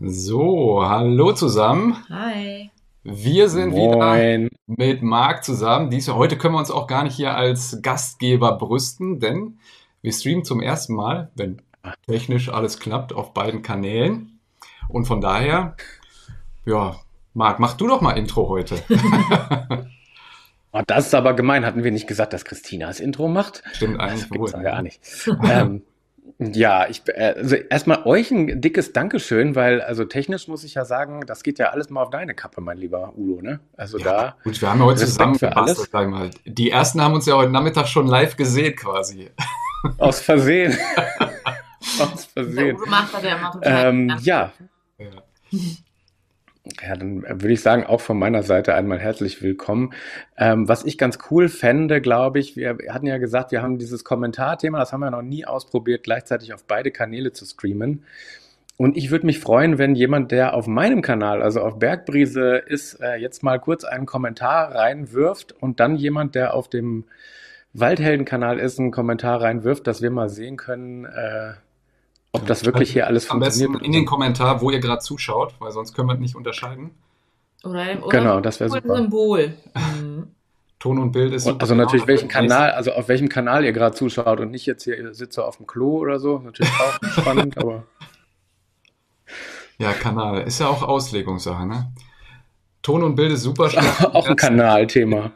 So, hallo zusammen. Hi. Wir sind Moin. wieder mit Marc zusammen. Dies, heute können wir uns auch gar nicht hier als Gastgeber brüsten, denn wir streamen zum ersten Mal, wenn technisch alles klappt, auf beiden Kanälen. Und von daher, ja, Marc, mach du doch mal Intro heute. Oh, das ist aber gemein. Hatten wir nicht gesagt, dass Christina das Intro macht? Stimmt eigentlich Das gibt's wohl. gar nicht. ähm, ja, ich, äh, also erstmal euch ein dickes Dankeschön, weil also technisch muss ich ja sagen, das geht ja alles mal auf deine Kappe, mein lieber Udo, ne? Also Ja, da, gut, wir haben ja heute Respekt zusammen für gebastelt, alles. sag mal. Die ersten haben uns ja heute Nachmittag schon live gesehen quasi. aus Versehen. aus Der Versehen. Udo macht immer total. Ähm, ja, Ja. Ja, dann würde ich sagen, auch von meiner Seite einmal herzlich willkommen. Ähm, was ich ganz cool fände, glaube ich, wir hatten ja gesagt, wir haben dieses Kommentarthema, das haben wir noch nie ausprobiert, gleichzeitig auf beide Kanäle zu streamen. Und ich würde mich freuen, wenn jemand, der auf meinem Kanal, also auf Bergbrise ist, äh, jetzt mal kurz einen Kommentar reinwirft und dann jemand, der auf dem Waldhelden-Kanal ist, einen Kommentar reinwirft, dass wir mal sehen können, äh, ob das wirklich hier alles Am besten funktioniert. in den Kommentar, wo ihr gerade zuschaut, weil sonst können wir es nicht unterscheiden. Oder, oder Genau, das wäre ein super. Symbol. Ton und Bild ist Und super. also natürlich Genau, welchen. Kanal, also auf welchem Kanal ihr gerade zuschaut und nicht jetzt hier ihr sitzt auf dem Klo oder so. Natürlich auch spannend, aber Ja, Kanal. Ist ja auch Auslegungssache, ne? Ton und Bild ist super schlecht. auch ein Kanalthema.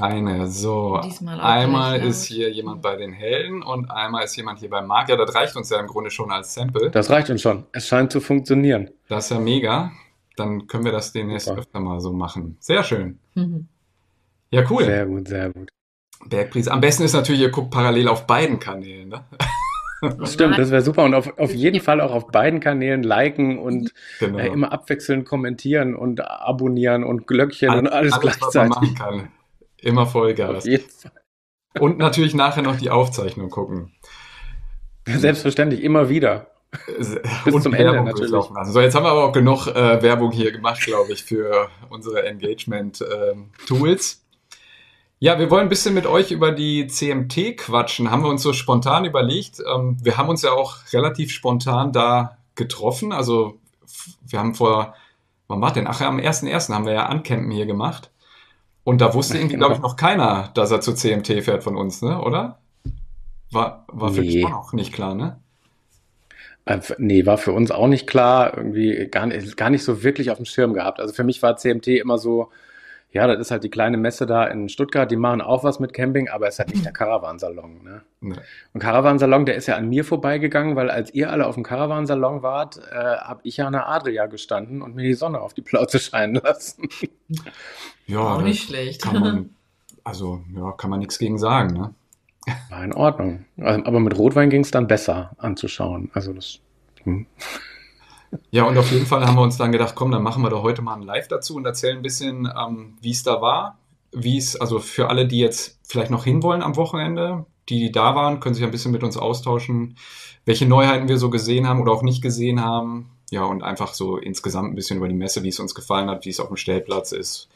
Keine. So, einmal gleich laut. ist hier jemand bei den Helden und einmal ist jemand hier bei Marc. Ja, das reicht uns ja im Grunde schon als Sample. Das reicht uns schon. Es scheint zu funktionieren. Das ist ja mega. Dann können wir das demnächst Super. öfter mal so machen. Sehr schön. Mhm. Ja, cool. Sehr gut, sehr gut. Bergprise. Am besten ist natürlich, ihr guckt parallel auf beiden Kanälen, ne? Stimmt, das wäre super. Und auf, auf jeden Fall auch auf beiden Kanälen liken und Genau. äh, immer abwechselnd kommentieren und abonnieren und Glöckchen und alles, was man machen gleichzeitig. Immer Vollgas. Und natürlich nachher noch die Aufzeichnung gucken. Selbstverständlich, immer wieder. und zum Ende Werbung natürlich. durchlaufen lassen. So, jetzt haben wir aber auch genug äh, Werbung hier gemacht, glaube ich, für unsere Engagement-Tools. ja, wir wollen ein bisschen mit euch über die CMT quatschen. Haben wir uns so spontan überlegt. Ähm, wir haben uns ja auch relativ spontan da getroffen. Also wir haben vor, wann war denn? Ach ja, am 1.1. haben wir ja Ancampen hier gemacht. Und da wusste irgendwie, glaube ich, noch keiner, dass er zu CMT fährt von uns, ne? Oder? War, war für dich Nee. auch noch nicht klar, ne? Äh, nee, war für uns auch nicht klar, irgendwie gar nicht, gar nicht so wirklich auf dem Schirm gehabt. Also für mich war CMT immer so, ja, das ist halt die kleine Messe da in Stuttgart, die machen auch was mit Camping, aber es ist halt nicht der Caravansalon. Ne? Ne. Und Caravansalon, der ist ja an mir vorbeigegangen, weil als ihr alle auf dem Caravansalon wart, äh, habe ich ja an der Adria gestanden und mir die Sonne auf die Plauze scheinen lassen. Ja, Auch nicht schlecht. kann man, also ja, kann man nichts gegen sagen, ne? War in Ordnung. Also, aber mit Rotwein ging es dann besser anzuschauen. Also das. Hm. Ja, und auf jeden Fall haben wir uns dann gedacht, komm, dann machen wir doch heute mal ein Live dazu und erzählen ein bisschen, ähm, wie es da war, wie es, also für alle, die jetzt vielleicht noch hinwollen am Wochenende, die, die da waren, können sich ein bisschen mit uns austauschen, welche Neuheiten wir so gesehen haben oder auch nicht gesehen haben. Ja, und einfach so insgesamt ein bisschen über die Messe, wie es uns gefallen hat, wie es auf dem Stellplatz ist.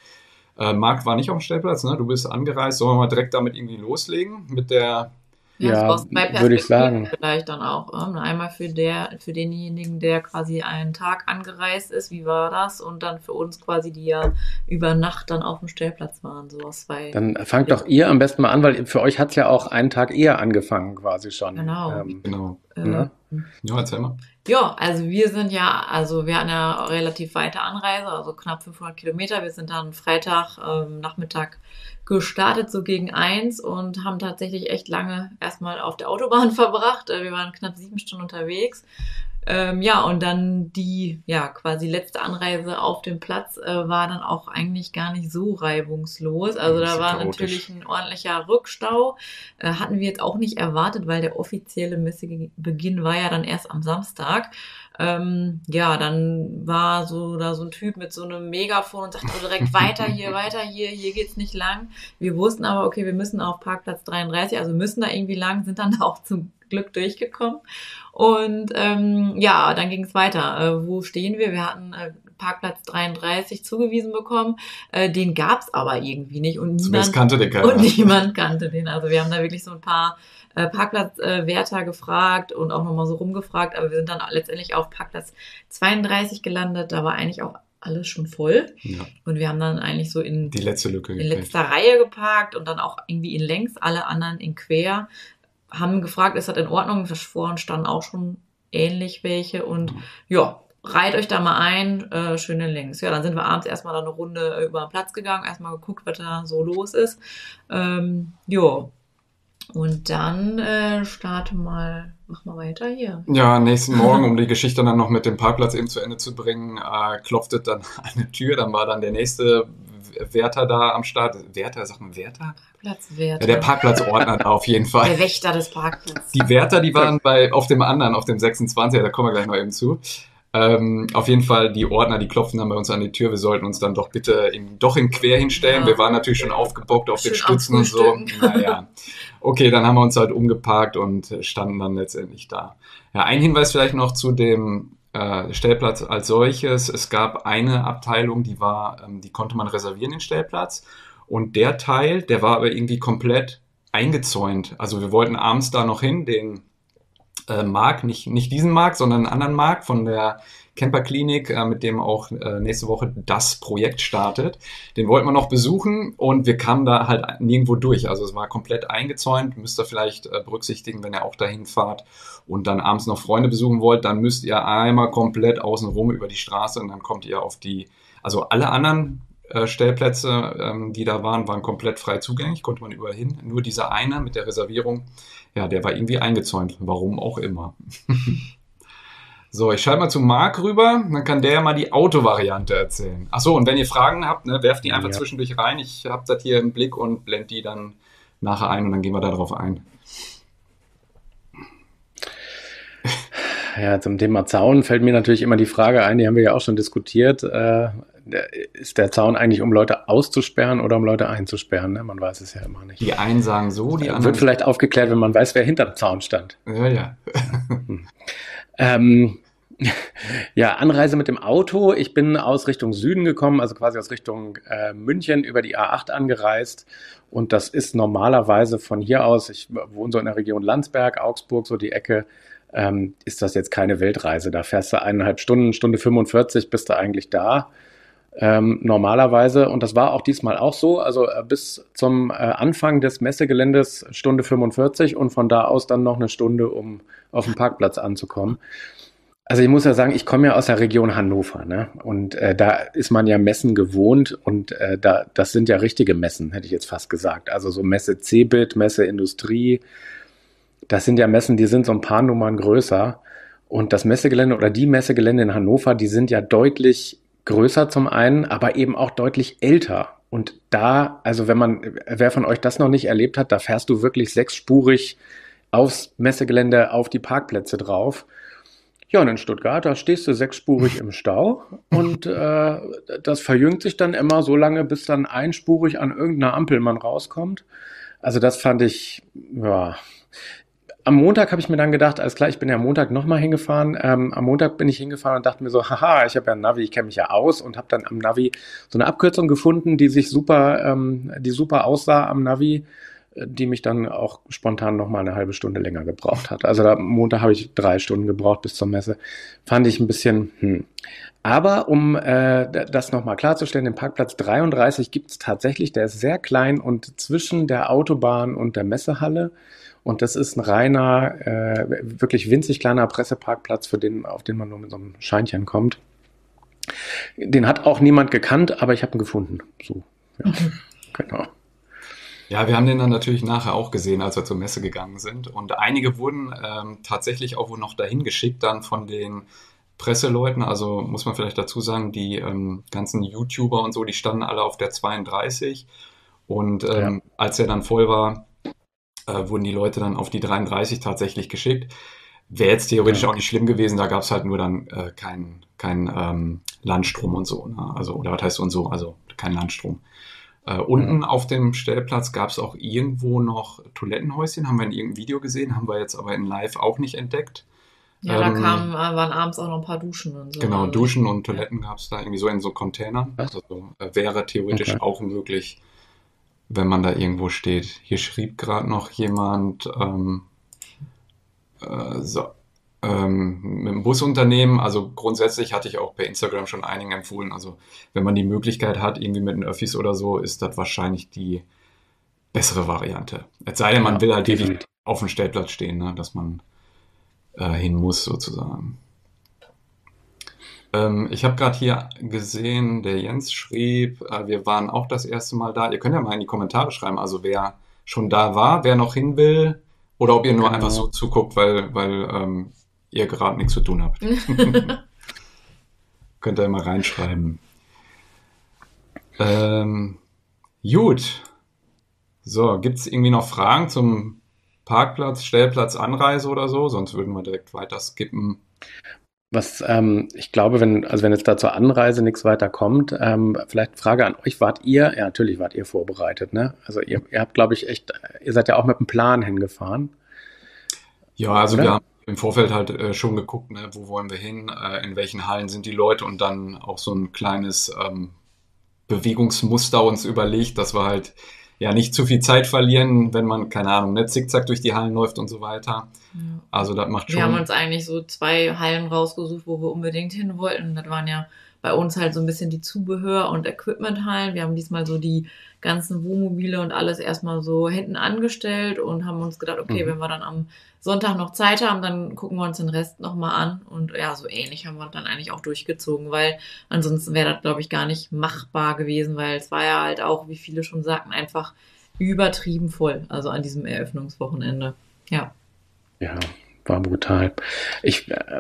Äh, Marc war nicht auf dem Stellplatz, ne? Du bist angereist. Sollen wir mal direkt damit irgendwie loslegen? Mit der Ja, aus zwei würde ich sagen. Vielleicht dann auch. ähm, Einmal für, der, für denjenigen, der quasi einen Tag angereist ist, wie war das? Und dann für uns quasi, die ja über Nacht dann auf dem Stellplatz waren. So aus zwei. Dann fangt doch ihr am besten mal an, weil für euch hat es ja auch einen Tag eher angefangen, quasi schon. Genau. Ähm, Genau. äh, ne? Ja, erzähl mal. Ja, also wir sind ja, also wir hatten ja relativ weite Anreise, also knapp 500 Kilometer. Wir sind dann Freitag ähm, Nachmittag gestartet, so gegen eins und haben tatsächlich echt lange erstmal auf der Autobahn verbracht. Äh, Wir waren knapp sieben Stunden unterwegs. Ähm, ja, und dann die, ja, quasi letzte Anreise auf dem Platz äh, war dann auch eigentlich gar nicht so reibungslos. Also da war chaotisch. natürlich ein ordentlicher Rückstau. Äh, hatten wir jetzt auch nicht erwartet, weil der offizielle Messebeginn war ja dann erst am Samstag. Ähm, ja, dann war so da so ein Typ mit so einem Megafon und sagte direkt weiter hier, weiter hier, hier geht's nicht lang. Wir wussten aber, okay, wir müssen auf Parkplatz 33, also müssen da irgendwie lang, sind dann auch zum Glück durchgekommen. Und ähm, ja, dann ging es weiter. Äh, wo stehen wir? Wir hatten äh, Parkplatz 33 zugewiesen bekommen. Äh, den gab's aber irgendwie nicht und niemand Zumindest kannte den keiner. und niemand kannte den. Also wir haben da wirklich so ein paar äh, Parkplatzwärter äh, gefragt und auch nochmal so rumgefragt, aber wir sind dann letztendlich auf Parkplatz 32 gelandet. Da war eigentlich auch alles schon voll. Ja. Und wir haben dann eigentlich so in die letzte Lücke in letzter Reihe geparkt und dann auch irgendwie in längs, alle anderen in quer. Haben gefragt, ist das in Ordnung? Vorhin standen auch schon ähnlich welche und ja, reiht euch da mal ein, äh, schöne Links. Ja, dann sind wir abends erstmal da eine Runde über den Platz gegangen, erstmal geguckt, was da so los ist. Ähm, jo. Und dann äh, starte mal, mach mal weiter hier. Ja, nächsten Morgen, um die Geschichte dann noch mit dem Parkplatz eben zu Ende zu bringen, äh, klopfte dann eine Tür, dann war dann der nächste Wärter da am Start. Wärter, sag mal Wärter? Parkplatzwärter. Ja, der Parkplatzordner da auf jeden Fall. Der Wächter des Parkplatzes. Die Wärter, die waren bei, auf dem anderen, auf dem 26er, da kommen wir gleich noch eben zu. Ähm, auf jeden Fall, die Ordner, die klopfen dann bei uns an die Tür. Wir sollten uns dann doch bitte in, doch in quer hinstellen. Ja. Wir waren natürlich schon aufgebockt auf Schön den Stützen und so. Naja. Okay, dann haben wir uns halt umgeparkt und standen dann letztendlich da. Ja, ein Hinweis vielleicht noch zu dem äh, Stellplatz als solches. Es gab eine Abteilung, die war, ähm, die konnte man reservieren, den Stellplatz. Und der Teil, der war aber irgendwie komplett eingezäunt. Also wir wollten abends da noch hin, den äh, Marc, nicht, nicht diesen Marc, sondern einen anderen Marc von der Camperklinik, äh, mit dem auch äh, nächste Woche das Projekt startet. Den wollten wir noch besuchen und wir kamen da halt nirgendwo durch. Also es war komplett eingezäunt. Müsst ihr vielleicht äh, berücksichtigen, wenn ihr auch dahin fahrt und dann abends noch Freunde besuchen wollt, dann müsst ihr einmal komplett außenrum über die Straße und dann kommt ihr auf die, also alle anderen Stellplätze, ähm, die da waren, waren komplett frei zugänglich, konnte man überall hin. Nur dieser eine mit der Reservierung, ja, der war irgendwie eingezäunt, warum auch immer. so, ich schalte mal zu Marc rüber, dann kann der ja mal die Autovariante erzählen. Achso, und wenn ihr Fragen habt, ne, werft die einfach ja. zwischendurch rein. Ich habe das hier im Blick und blende die dann nachher ein und dann gehen wir darauf ein. Ja, zum Thema Zaun fällt mir natürlich immer die Frage ein, die haben wir ja auch schon diskutiert. Äh, ist der Zaun eigentlich, um Leute auszusperren oder um Leute einzusperren? Ne? Man weiß es ja immer nicht. Die einen sagen so, die anderen. Wird vielleicht aufgeklärt, wenn man weiß, wer hinter dem Zaun stand. Ja, ja. ähm, ja, Anreise mit dem Auto. Ich bin aus Richtung Süden gekommen, also quasi aus Richtung äh, München über die A8 angereist. Und das ist normalerweise von hier aus, ich wohne so in der Region Landsberg, Augsburg, so die Ecke, ähm, ist das jetzt keine Weltreise. Da fährst du eineinhalb Stunden, Stunde 45, bist du eigentlich da ähm, normalerweise. Und das war auch diesmal auch so. Also äh, bis zum äh, Anfang des Messegeländes Stunde 45 und von da aus dann noch eine Stunde, um auf dem Parkplatz anzukommen. Also ich muss ja sagen, ich komme ja aus der Region Hannover, ne? Und äh, da ist man ja Messen gewohnt und äh, da das sind ja richtige Messen, hätte ich jetzt fast gesagt. Also so Messe Cebit, Messe Industrie, das sind ja Messen, die sind so ein paar Nummern größer. Und das Messegelände oder die Messegelände in Hannover, die sind ja deutlich größer zum einen, aber eben auch deutlich älter. Und da, also wenn man, wer von euch das noch nicht erlebt hat, da fährst du wirklich sechsspurig aufs Messegelände auf die Parkplätze drauf. Ja, und in Stuttgart, da stehst du sechsspurig im Stau und äh, das verjüngt sich dann immer so lange, bis dann einspurig an irgendeiner Ampel man rauskommt. Also das fand ich, ja, am Montag habe ich mir dann gedacht, alles klar, ich bin ja am Montag nochmal hingefahren. Ähm, am Montag bin ich hingefahren und dachte mir so, haha, ich habe ja ein Navi, ich kenne mich ja aus und habe dann am Navi so eine Abkürzung gefunden, die sich super, ähm, die super aussah am Navi, die mich dann auch spontan nochmal eine halbe Stunde länger gebraucht hat. Also am Montag habe ich drei Stunden gebraucht bis zur Messe. Fand ich ein bisschen, hm. Aber um äh, das nochmal klarzustellen, den Parkplatz 33 gibt es tatsächlich, der ist sehr klein und zwischen der Autobahn und der Messehalle und das ist ein reiner, äh, wirklich winzig kleiner Presseparkplatz, für den, auf den man nur mit so einem Scheinchen kommt. Den hat auch niemand gekannt, aber ich habe ihn gefunden. So, ja, genau. Ja, wir haben den dann natürlich nachher auch gesehen, als wir zur Messe gegangen sind. Und einige wurden ähm, tatsächlich auch wohl noch dahin geschickt, dann von den Presseleuten. Also muss man vielleicht dazu sagen, die ähm, ganzen YouTuber und so, die standen alle auf der 32. Und ähm, ja. als er dann voll war, äh, wurden die Leute dann auf die 33 tatsächlich geschickt. Wäre jetzt theoretisch ja. auch nicht schlimm gewesen, da gab es halt nur dann äh, keinen kein, ähm, Landstrom und so. Ne? Also, oder was heißt und so, also kein Landstrom. Äh, unten mhm. auf dem Stellplatz gab es auch irgendwo noch Toilettenhäuschen, haben wir in irgendeinem Video gesehen, haben wir jetzt aber in Live auch nicht entdeckt. Ja, ähm, da kamen, äh, waren abends auch noch ein paar Duschen und so. Genau, Duschen und Toiletten gab es da irgendwie so in so Containern. Also äh, wäre theoretisch okay. auch möglich, wenn man da irgendwo steht. Hier schrieb gerade noch jemand, ähm, äh, so, ähm, mit dem Busunternehmen, also grundsätzlich hatte ich auch per Instagram schon einigen empfohlen, also wenn man die Möglichkeit hat, irgendwie mit den Öffis oder so, ist das wahrscheinlich die bessere Variante. Es sei denn, man ja, will halt definitiv auf dem Stellplatz stehen, ne, dass man äh, hin muss sozusagen. Ähm, ich habe gerade hier gesehen, der Jens schrieb, äh, wir waren auch das erste Mal da. Ihr könnt ja mal in die Kommentare schreiben, also wer schon da war, wer noch hin will, oder ob ihr nur genau. einfach so zuguckt, weil, weil ähm, ihr gerade nichts zu tun habt. Könnt ihr mal reinschreiben. Ähm, gut. So, gibt es irgendwie noch Fragen zum Parkplatz, Stellplatz, Anreise oder so? Sonst würden wir direkt weiter skippen. Was ähm, ich glaube, wenn, also wenn jetzt da zur Anreise nichts weiter kommt, ähm, vielleicht Frage an euch, wart ihr, ja natürlich wart ihr vorbereitet, ne? Also ihr, ihr habt, glaube ich, echt, ihr seid ja auch mit einem Plan hingefahren. Ja, also Oder? wir haben im Vorfeld halt äh, schon geguckt, ne, wo wollen wir hin, äh, in welchen Hallen sind die Leute und dann auch so ein kleines ähm, Bewegungsmuster uns überlegt, dass wir halt ja nicht zu viel Zeit verlieren, wenn man, keine Ahnung, nicht zickzack durch die Hallen läuft und so weiter. Ja. Also das macht schon. Wir haben uns eigentlich so zwei Hallen rausgesucht, wo wir unbedingt hin wollten. Das waren ja bei uns halt so ein bisschen die Zubehör- und Equipment-Hallen. Wir haben diesmal so die ganzen Wohnmobile und alles erstmal so hinten angestellt und haben uns gedacht, okay, mhm. wenn wir dann am Sonntag noch Zeit haben, dann gucken wir uns den Rest nochmal an. Und ja, so ähnlich haben wir dann eigentlich auch durchgezogen, weil ansonsten wäre das, glaube ich, gar nicht machbar gewesen, weil es war ja halt auch, wie viele schon sagten, einfach übertrieben voll, also an diesem Eröffnungswochenende. Ja. Ja, war brutal. Ich, äh,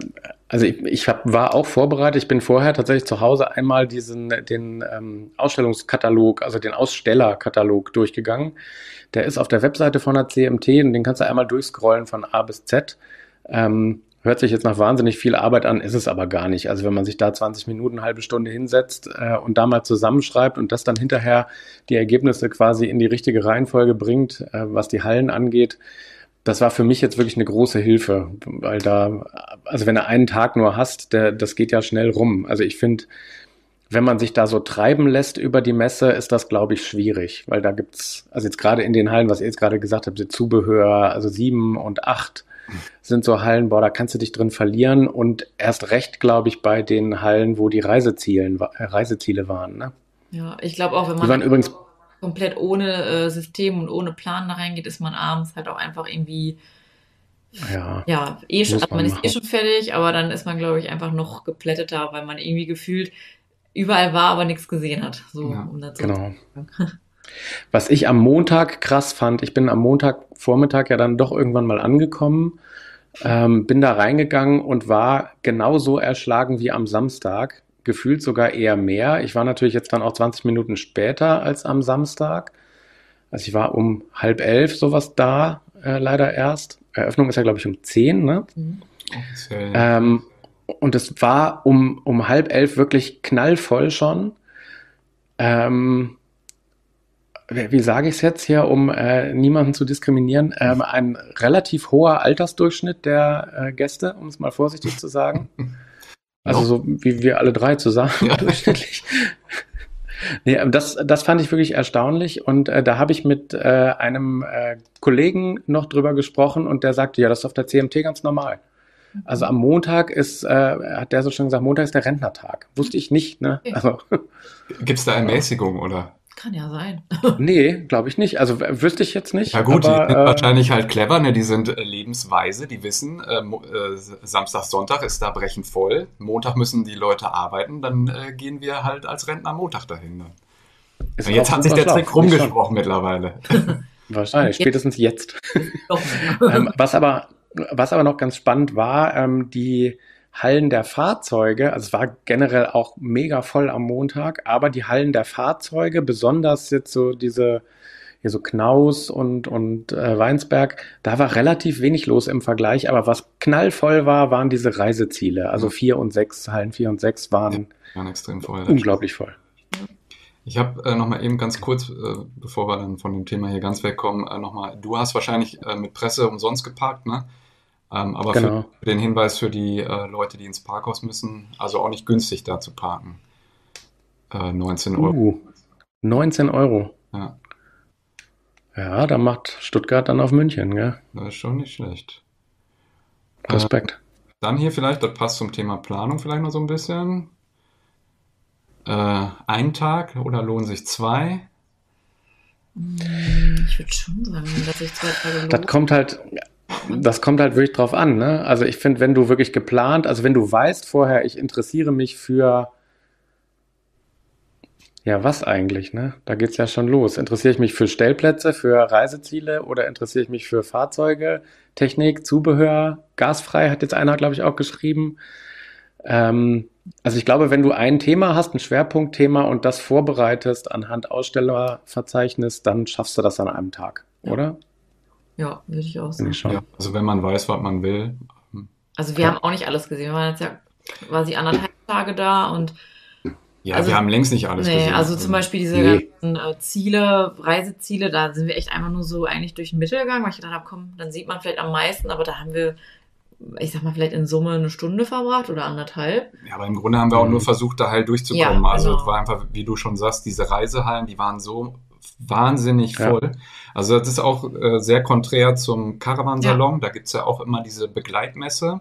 also ich, ich hab, war auch vorbereitet. Ich bin vorher tatsächlich zu Hause einmal diesen, den ähm, Ausstellungskatalog, also den Ausstellerkatalog durchgegangen. Der ist auf der Webseite von der CMT und den kannst du einmal durchscrollen von A bis Z. Ähm, hört sich jetzt nach wahnsinnig viel Arbeit an, ist es aber gar nicht. Also wenn man sich da 20 Minuten, halbe Stunde hinsetzt äh, und da mal zusammenschreibt und das dann hinterher die Ergebnisse quasi in die richtige Reihenfolge bringt, äh, was die Hallen angeht, das war für mich jetzt wirklich eine große Hilfe, weil da, also wenn du einen Tag nur hast, der, das geht ja schnell rum. Also ich finde, wenn man sich da so treiben lässt über die Messe, ist das, glaube ich, schwierig, weil da gibt's, also jetzt gerade in den Hallen, was ihr jetzt gerade gesagt habt, Zubehör, also sieben und acht sind so Hallen, boah, da kannst du dich drin verlieren und erst recht, glaube ich, bei den Hallen, wo die Reisezielen, Reiseziele waren. Ne? Ja, ich glaube auch, wenn man. Die waren übrigens komplett ohne äh, System und ohne Plan da reingeht, ist man abends halt auch einfach irgendwie ja, ja eh schon, also man, man ist eh schon fertig, aber dann ist man, glaube ich, einfach noch geplätteter, weil man irgendwie gefühlt überall war, aber nichts gesehen hat. So, ja, um genau. Was ich am Montag krass fand, ich bin am Montagvormittag ja dann doch irgendwann mal angekommen, ähm, bin da reingegangen und war genauso erschlagen wie am Samstag gefühlt sogar eher mehr. Ich war natürlich jetzt dann auch 20 Minuten später als am Samstag. Also ich war um halb elf sowas da, äh, leider erst. Eröffnung ist ja, glaube ich, um zehn, ne? Mhm. Ähm, und es war um, um halb elf wirklich knallvoll schon. Ähm, wie sage ich es jetzt hier, um äh, niemanden zu diskriminieren, ähm, ein relativ hoher Altersdurchschnitt der äh, Gäste, um es mal vorsichtig zu sagen. Also so wie wir alle drei zusammen ja. durchschnittlich. Nee, das, das fand ich wirklich erstaunlich und äh, da habe ich mit äh, einem äh, Kollegen noch drüber gesprochen und der sagte, ja, das ist auf der CMT ganz normal. Also am Montag ist, äh, hat der so schon gesagt, Montag ist der Rentnertag. Wusste ich nicht. Ne? Also, Gibt es da Ermäßigung oder? Kann ja sein. nee, glaube ich nicht. Also wüsste ich jetzt nicht. Ja gut, aber, die sind äh, wahrscheinlich halt clever, ne? Die sind äh, lebensweise, die wissen, äh, äh, Samstag, Sonntag ist da brechend voll. Montag müssen die Leute arbeiten, dann äh, gehen wir halt als Rentner Montag dahin. Ne? Jetzt hat sich der Trick rumgesprochen mittlerweile. Wahrscheinlich, spätestens jetzt. ähm, was, aber, was aber noch ganz spannend war, ähm, die Hallen der Fahrzeuge, also es war generell auch mega voll am Montag, aber die Hallen der Fahrzeuge, besonders jetzt so diese, hier so Knaus und, und äh, Weinsberg, da war relativ wenig los im Vergleich, aber was knallvoll war, waren diese Reiseziele. Also vier und sechs, Hallen vier und sechs waren, ja, waren extrem voll. Unglaublich voll. Ich habe äh, noch eben ganz kurz, äh, bevor wir dann von dem Thema hier ganz wegkommen, äh, noch du hast wahrscheinlich äh, mit Presse umsonst geparkt, ne? Ähm, aber genau. für den Hinweis für die äh, Leute, die ins Parkhaus müssen, also auch nicht günstig da zu parken. Äh, 19 Euro. Uh, 19 Euro. Ja. Ja, da macht Stuttgart dann auf München, gell? Das ist schon nicht schlecht. Respekt. Äh, dann hier vielleicht, das passt zum Thema Planung vielleicht noch so ein bisschen. Äh, ein Tag oder lohnen sich zwei? Hm, ich würde schon sagen, dass sich zwei Tage lohnen. Das kommt halt, das kommt halt wirklich drauf an. Ne? Also ich finde, wenn du wirklich geplant, also wenn du weißt vorher, ich interessiere mich für, ja, was eigentlich, ne? Da geht's ja schon los. Interessiere ich mich für Stellplätze, für Reiseziele oder interessiere ich mich für Fahrzeuge, Technik, Zubehör, gasfrei, hat jetzt einer, glaube ich, auch geschrieben. Ähm, also ich glaube, wenn du ein Thema hast, ein Schwerpunktthema und das vorbereitest anhand Ausstellerverzeichnis, dann schaffst du das an einem Tag, Ja. oder? Ja, würde ich auch sagen. Ja, also wenn man weiß, was man will. Also wir haben auch nicht alles gesehen. Wir waren jetzt ja quasi anderthalb Tage da und Ja, Also- wir haben längst nicht alles nee, gesehen. also zum Beispiel diese Nee. ganzen äh, Ziele, Reiseziele, da sind wir echt einfach nur so eigentlich durch den Mittel gegangen, weil ich gedacht habe, komm, dann sieht man vielleicht am meisten, aber da haben wir, ich sag mal, vielleicht in Summe eine Stunde verbracht oder anderthalb. Ja, aber im Grunde haben wir auch Mhm. nur versucht, da halt durchzukommen. Ja, also genau. es war einfach, wie du schon sagst, diese Reisehallen, die waren so wahnsinnig Ja. voll. Also das ist auch äh, sehr konträr zum Caravansalon. Da gibt's ja auch immer diese Begleitmesse.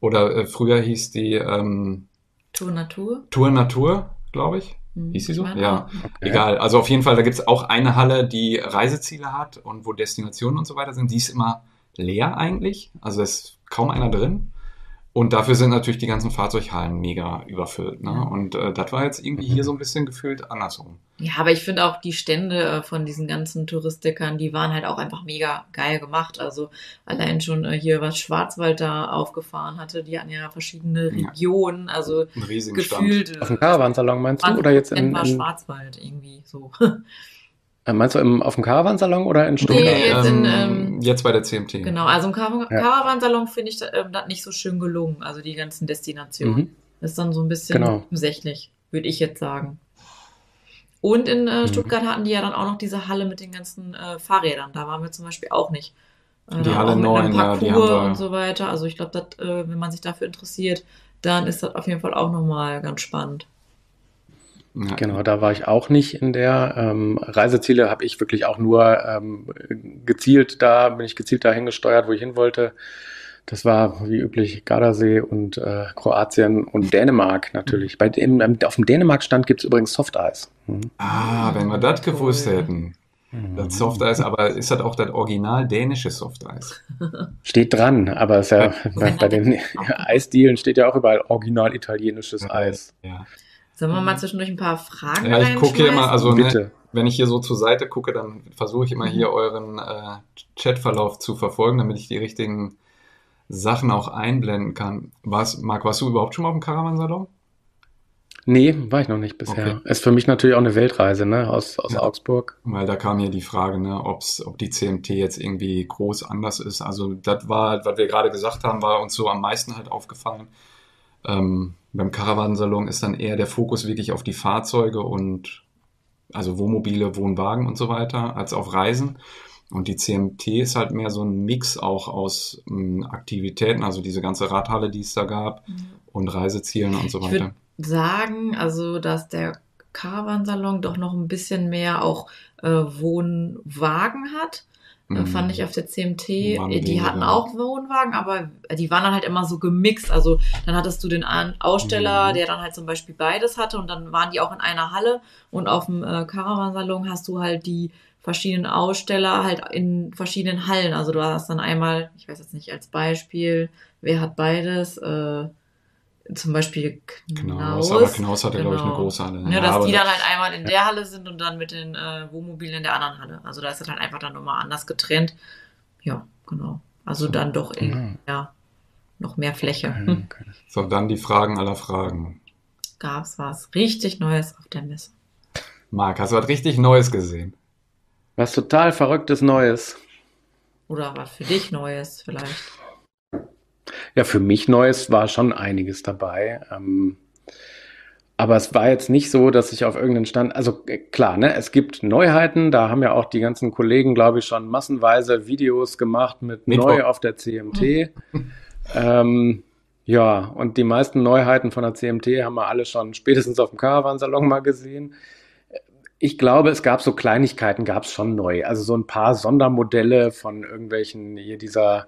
Oder äh, früher hieß die ähm, Tour Natur. Tour Natur, glaube ich. Hm, Hieß sie so? Ja. Okay. Egal. Also auf jeden Fall, da gibt's auch eine Halle, die Reiseziele hat und wo Destinationen und so weiter sind. Die ist immer leer eigentlich. Also es ist kaum einer drin. Und dafür sind natürlich die ganzen Fahrzeughallen mega überfüllt. Ne? Und äh, das war jetzt irgendwie hier so ein bisschen gefühlt andersrum. Ja, aber ich finde auch die Stände äh, von diesen ganzen Touristikern, die waren halt auch einfach mega geil gemacht. Also allein schon äh, hier, was Schwarzwald da aufgefahren hatte, die hatten ja verschiedene. Regionen, also Ein riesigen Stand. gefühlt. Auf dem Caravansalon meinst du? Oder jetzt in, war in Schwarzwald irgendwie so. äh, meinst du im, auf dem Caravansalon oder in Stuttgart? Nee, jetzt in, ähm, ähm, jetzt bei der CMT. genau, also im Car Ja. Caravansalon finde ich das ähm, das nicht so schön gelungen, also die ganzen Destinationen. Mhm. Das ist dann so ein bisschen Genau. nebensächlich, würde ich jetzt sagen. Und in äh, Mhm. Stuttgart hatten die ja dann auch noch diese Halle mit den ganzen äh, Fahrrädern. Da waren wir zum Beispiel auch nicht. Äh, Die Halle auch mit einem 9, ja, die Parcours haben wir- und so weiter. Also ich glaube, äh, wenn man sich dafür interessiert, dann ist das auf jeden Fall auch nochmal ganz spannend. Ja. Genau, da war ich auch nicht in der. Ähm, Reiseziele habe ich wirklich auch nur ähm, gezielt da, bin ich gezielt dahin gesteuert, wo ich hin wollte. Das war wie üblich Gardasee und äh, Kroatien und Dänemark natürlich. Bei dem, ähm, auf dem Dänemark-Stand gibt es übrigens Softeis. Mhm. Ah, wenn wir das gewusst Cool. hätten. Das Softeis, aber ist das auch das original dänische Softeis? Steht dran, aber ist ja, bei, bei den Eisdielen steht ja auch überall original italienisches Eis. Ja, Sollen wir mal zwischendurch ein paar Fragen ja ich gucke hier immer, also ne, wenn ich hier so zur Seite gucke, dann versuche ich immer Mhm. hier euren äh, Chatverlauf zu verfolgen, damit ich die richtigen Sachen auch einblenden kann. Was, Marc, warst du überhaupt schon mal auf dem Caravansalon? Nee, war ich noch nicht bisher. Ist für mich natürlich auch eine Weltreise, ne? Aus, aus Ja. Augsburg. Weil da kam hier die Frage, ne, ob's, ob die CMT jetzt irgendwie groß anders ist. Also das war, was wir gerade gesagt haben, war uns so am meisten halt aufgefallen. Ähm, beim Caravansalon ist dann eher der Fokus wirklich auf die Fahrzeuge und also Wohnmobile, Wohnwagen und so weiter, als auf Reisen. Und die CMT ist halt mehr so ein Mix auch aus ähm, Aktivitäten, also diese ganze Radhalle, die es da gab und Reisezielen und so Ich weiter. würde sagen, also dass der Caravansalon doch noch ein bisschen mehr auch äh, Wohnwagen hat. Äh, Mhm. Fand ich auf der CMT. Waren die weniger. hatten auch Wohnwagen, aber die waren dann halt immer so gemixt. Also dann hattest du den Aussteller, Mhm. der dann halt zum Beispiel beides hatte und dann waren die auch in einer Halle und auf dem äh, Caravansalon hast du halt die verschiedenen Aussteller halt in verschiedenen Hallen. Also du hast dann einmal, ich weiß jetzt nicht als Beispiel, wer hat beides? Äh, zum Beispiel Knaus, Knaus. aber Knaus hatte, glaube ich, eine Genau. große Halle. Ja, dass aber die dann halt einmal in der Halle sind und dann mit den äh, Wohnmobilen in der anderen Halle. Also da ist das halt einfach dann nochmal anders getrennt. Ja, genau. Also dann doch in, Mhm. ja, noch mehr Fläche. Okay. So, dann die Fragen aller Fragen. Gab's was richtig Neues auf der Messe? Marc, hast du was richtig Neues gesehen? Was total Verrücktes Neues. Oder was für dich Neues vielleicht? Ja, für mich Neues war schon einiges dabei. Ähm, aber es war jetzt nicht so, dass ich auf irgendeinen Stand, also äh, klar, ne, es gibt Neuheiten, da haben ja auch die ganzen Kollegen, glaube ich, schon massenweise Videos gemacht mit Mittwoch. neu auf der CMT. ähm, ja, und die meisten Neuheiten von der CMT haben wir alle schon spätestens auf dem Caravansalon mal gesehen. ich glaube, es gab so Kleinigkeiten, gab es schon neu. Also so ein paar Sondermodelle von irgendwelchen, hier dieser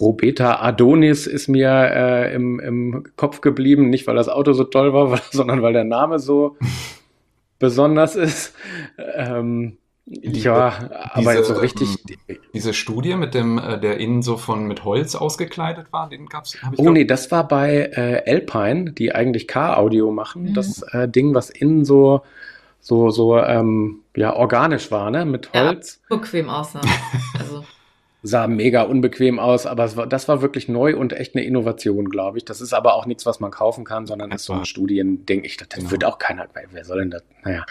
Robeta Adonis ist mir äh, im, im Kopf geblieben, nicht weil das Auto so toll war, sondern weil der Name so besonders ist. Ähm, die, ja, aber diese, so richtig. Ähm, diese Studie mit dem, äh, der innen so von mit Holz ausgekleidet war, den gab's. Hab ich oh glaub... nee, das war bei äh, Alpine, die eigentlich Car-Audio machen. Mhm. Das äh, Ding, was innen so so so ähm, ja organisch war, ne, mit Holz. Ja, bequem aussah. Also sah mega unbequem aus, aber war, das war wirklich neu und echt eine Innovation, glaube ich. Das ist aber auch nichts, was man kaufen kann, sondern das ist so ein Studiending. Ich dachte, das genau. wird auch keiner, wer soll denn das? Naja,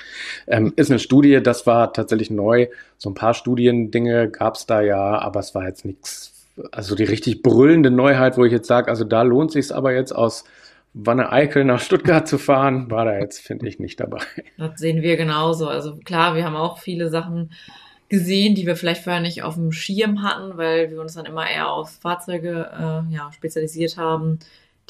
ähm, ist eine Studie, das war tatsächlich neu. So ein paar Studiendinge gab es da ja, aber es war jetzt nichts, also die richtig brüllende Neuheit, wo ich jetzt sage, also da lohnt sich aber jetzt aus Wanne Eickel nach Stuttgart zu fahren, war da jetzt, finde ich, nicht dabei. Das sehen wir genauso. Also klar, wir haben auch viele Sachen gesehen, die wir vielleicht vorher nicht auf dem Schirm hatten, weil wir uns dann immer eher auf Fahrzeuge äh, ja, spezialisiert haben,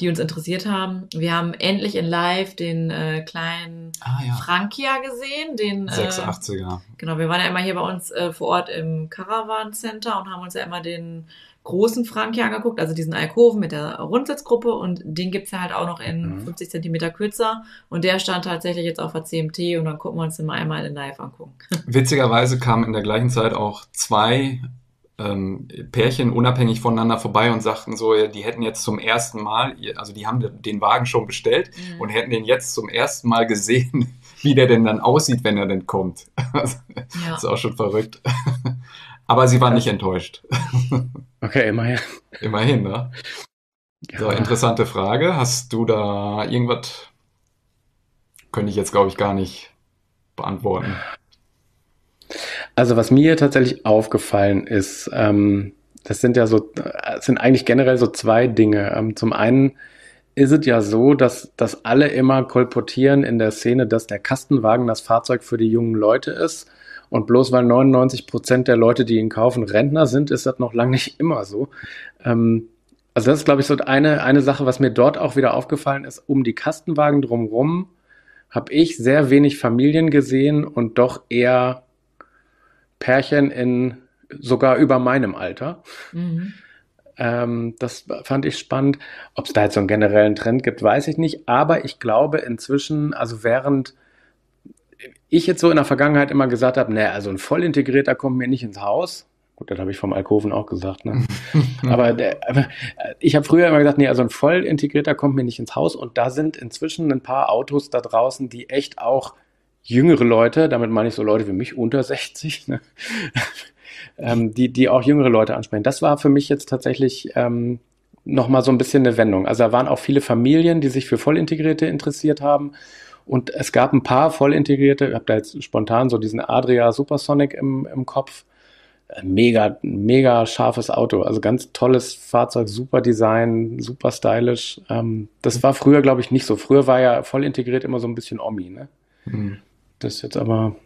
die uns interessiert haben. Wir haben endlich in Live den äh, kleinen ah, ja. Frankia gesehen, den 86er. Äh, genau, wir waren ja immer hier bei uns äh, vor Ort im Caravan Center und haben uns ja immer den großen Frankie angeguckt, also diesen Alkoven mit der Rundsitzgruppe und den gibt's ja halt auch noch in mhm. 50 Zentimeter kürzer und der stand tatsächlich jetzt auf der CMT und dann gucken wir uns den mal einmal in live angucken. Witzigerweise kamen in der gleichen Zeit auch zwei ähm, Pärchen unabhängig voneinander vorbei und sagten so, ja, die hätten jetzt zum ersten Mal, also die haben den Wagen schon bestellt mhm. und hätten den jetzt zum ersten Mal gesehen, wie der denn dann aussieht, wenn er denn kommt. Das ja. ist auch schon verrückt. Aber sie war nicht enttäuscht. Okay, immerhin. Immerhin, ne? Ja. So, interessante Frage. Hast du da irgendwas? Könnte ich jetzt, glaube ich, gar nicht beantworten. Also, was mir tatsächlich aufgefallen ist, ähm, das sind ja so, das sind eigentlich generell so zwei Dinge. Ähm, zum einen ist es ja so, dass, dass alle immer kolportieren in der Szene, dass der Kastenwagen das Fahrzeug für die jungen Leute ist. Und bloß weil 99 Prozent der Leute, die ihn kaufen, Rentner sind, ist das noch lange nicht immer so. Ähm, also das ist, glaube ich, so eine, eine Sache, was mir dort auch wieder aufgefallen ist. Um die Kastenwagen drumherum habe ich sehr wenig Familien gesehen und doch eher Pärchen in sogar über meinem Alter. Mhm. Ähm, das fand ich spannend. Ob es da jetzt so einen generellen Trend gibt, weiß ich nicht. Aber ich glaube inzwischen, also während ich jetzt so in der Vergangenheit immer gesagt habe, naja, also ein vollintegrierter kommt mir nicht ins Haus. Gut, das habe ich vom Alkoven auch gesagt. Ne? aber, der, aber ich habe früher immer gesagt, nee, also ein vollintegrierter kommt mir nicht ins Haus. Und da sind inzwischen ein paar Autos da draußen, die echt auch jüngere Leute, damit meine ich so Leute wie mich unter 60, ne? ähm, die, die auch jüngere Leute ansprechen. Das war für mich jetzt tatsächlich ähm, nochmal so ein bisschen eine Wendung. Also da waren auch viele Familien, die sich für Vollintegrierte interessiert haben. Und es gab ein paar voll integrierte, ich habe da jetzt spontan so diesen Adria Supersonic im, im Kopf. Äh, mega, mega scharfes Auto. Also ganz tolles Fahrzeug, super Design, super stylisch. Ähm, das war früher, glaube ich, nicht so. Früher war ja voll integriert immer so ein bisschen Omi, ne? Mhm. Das ist jetzt aber,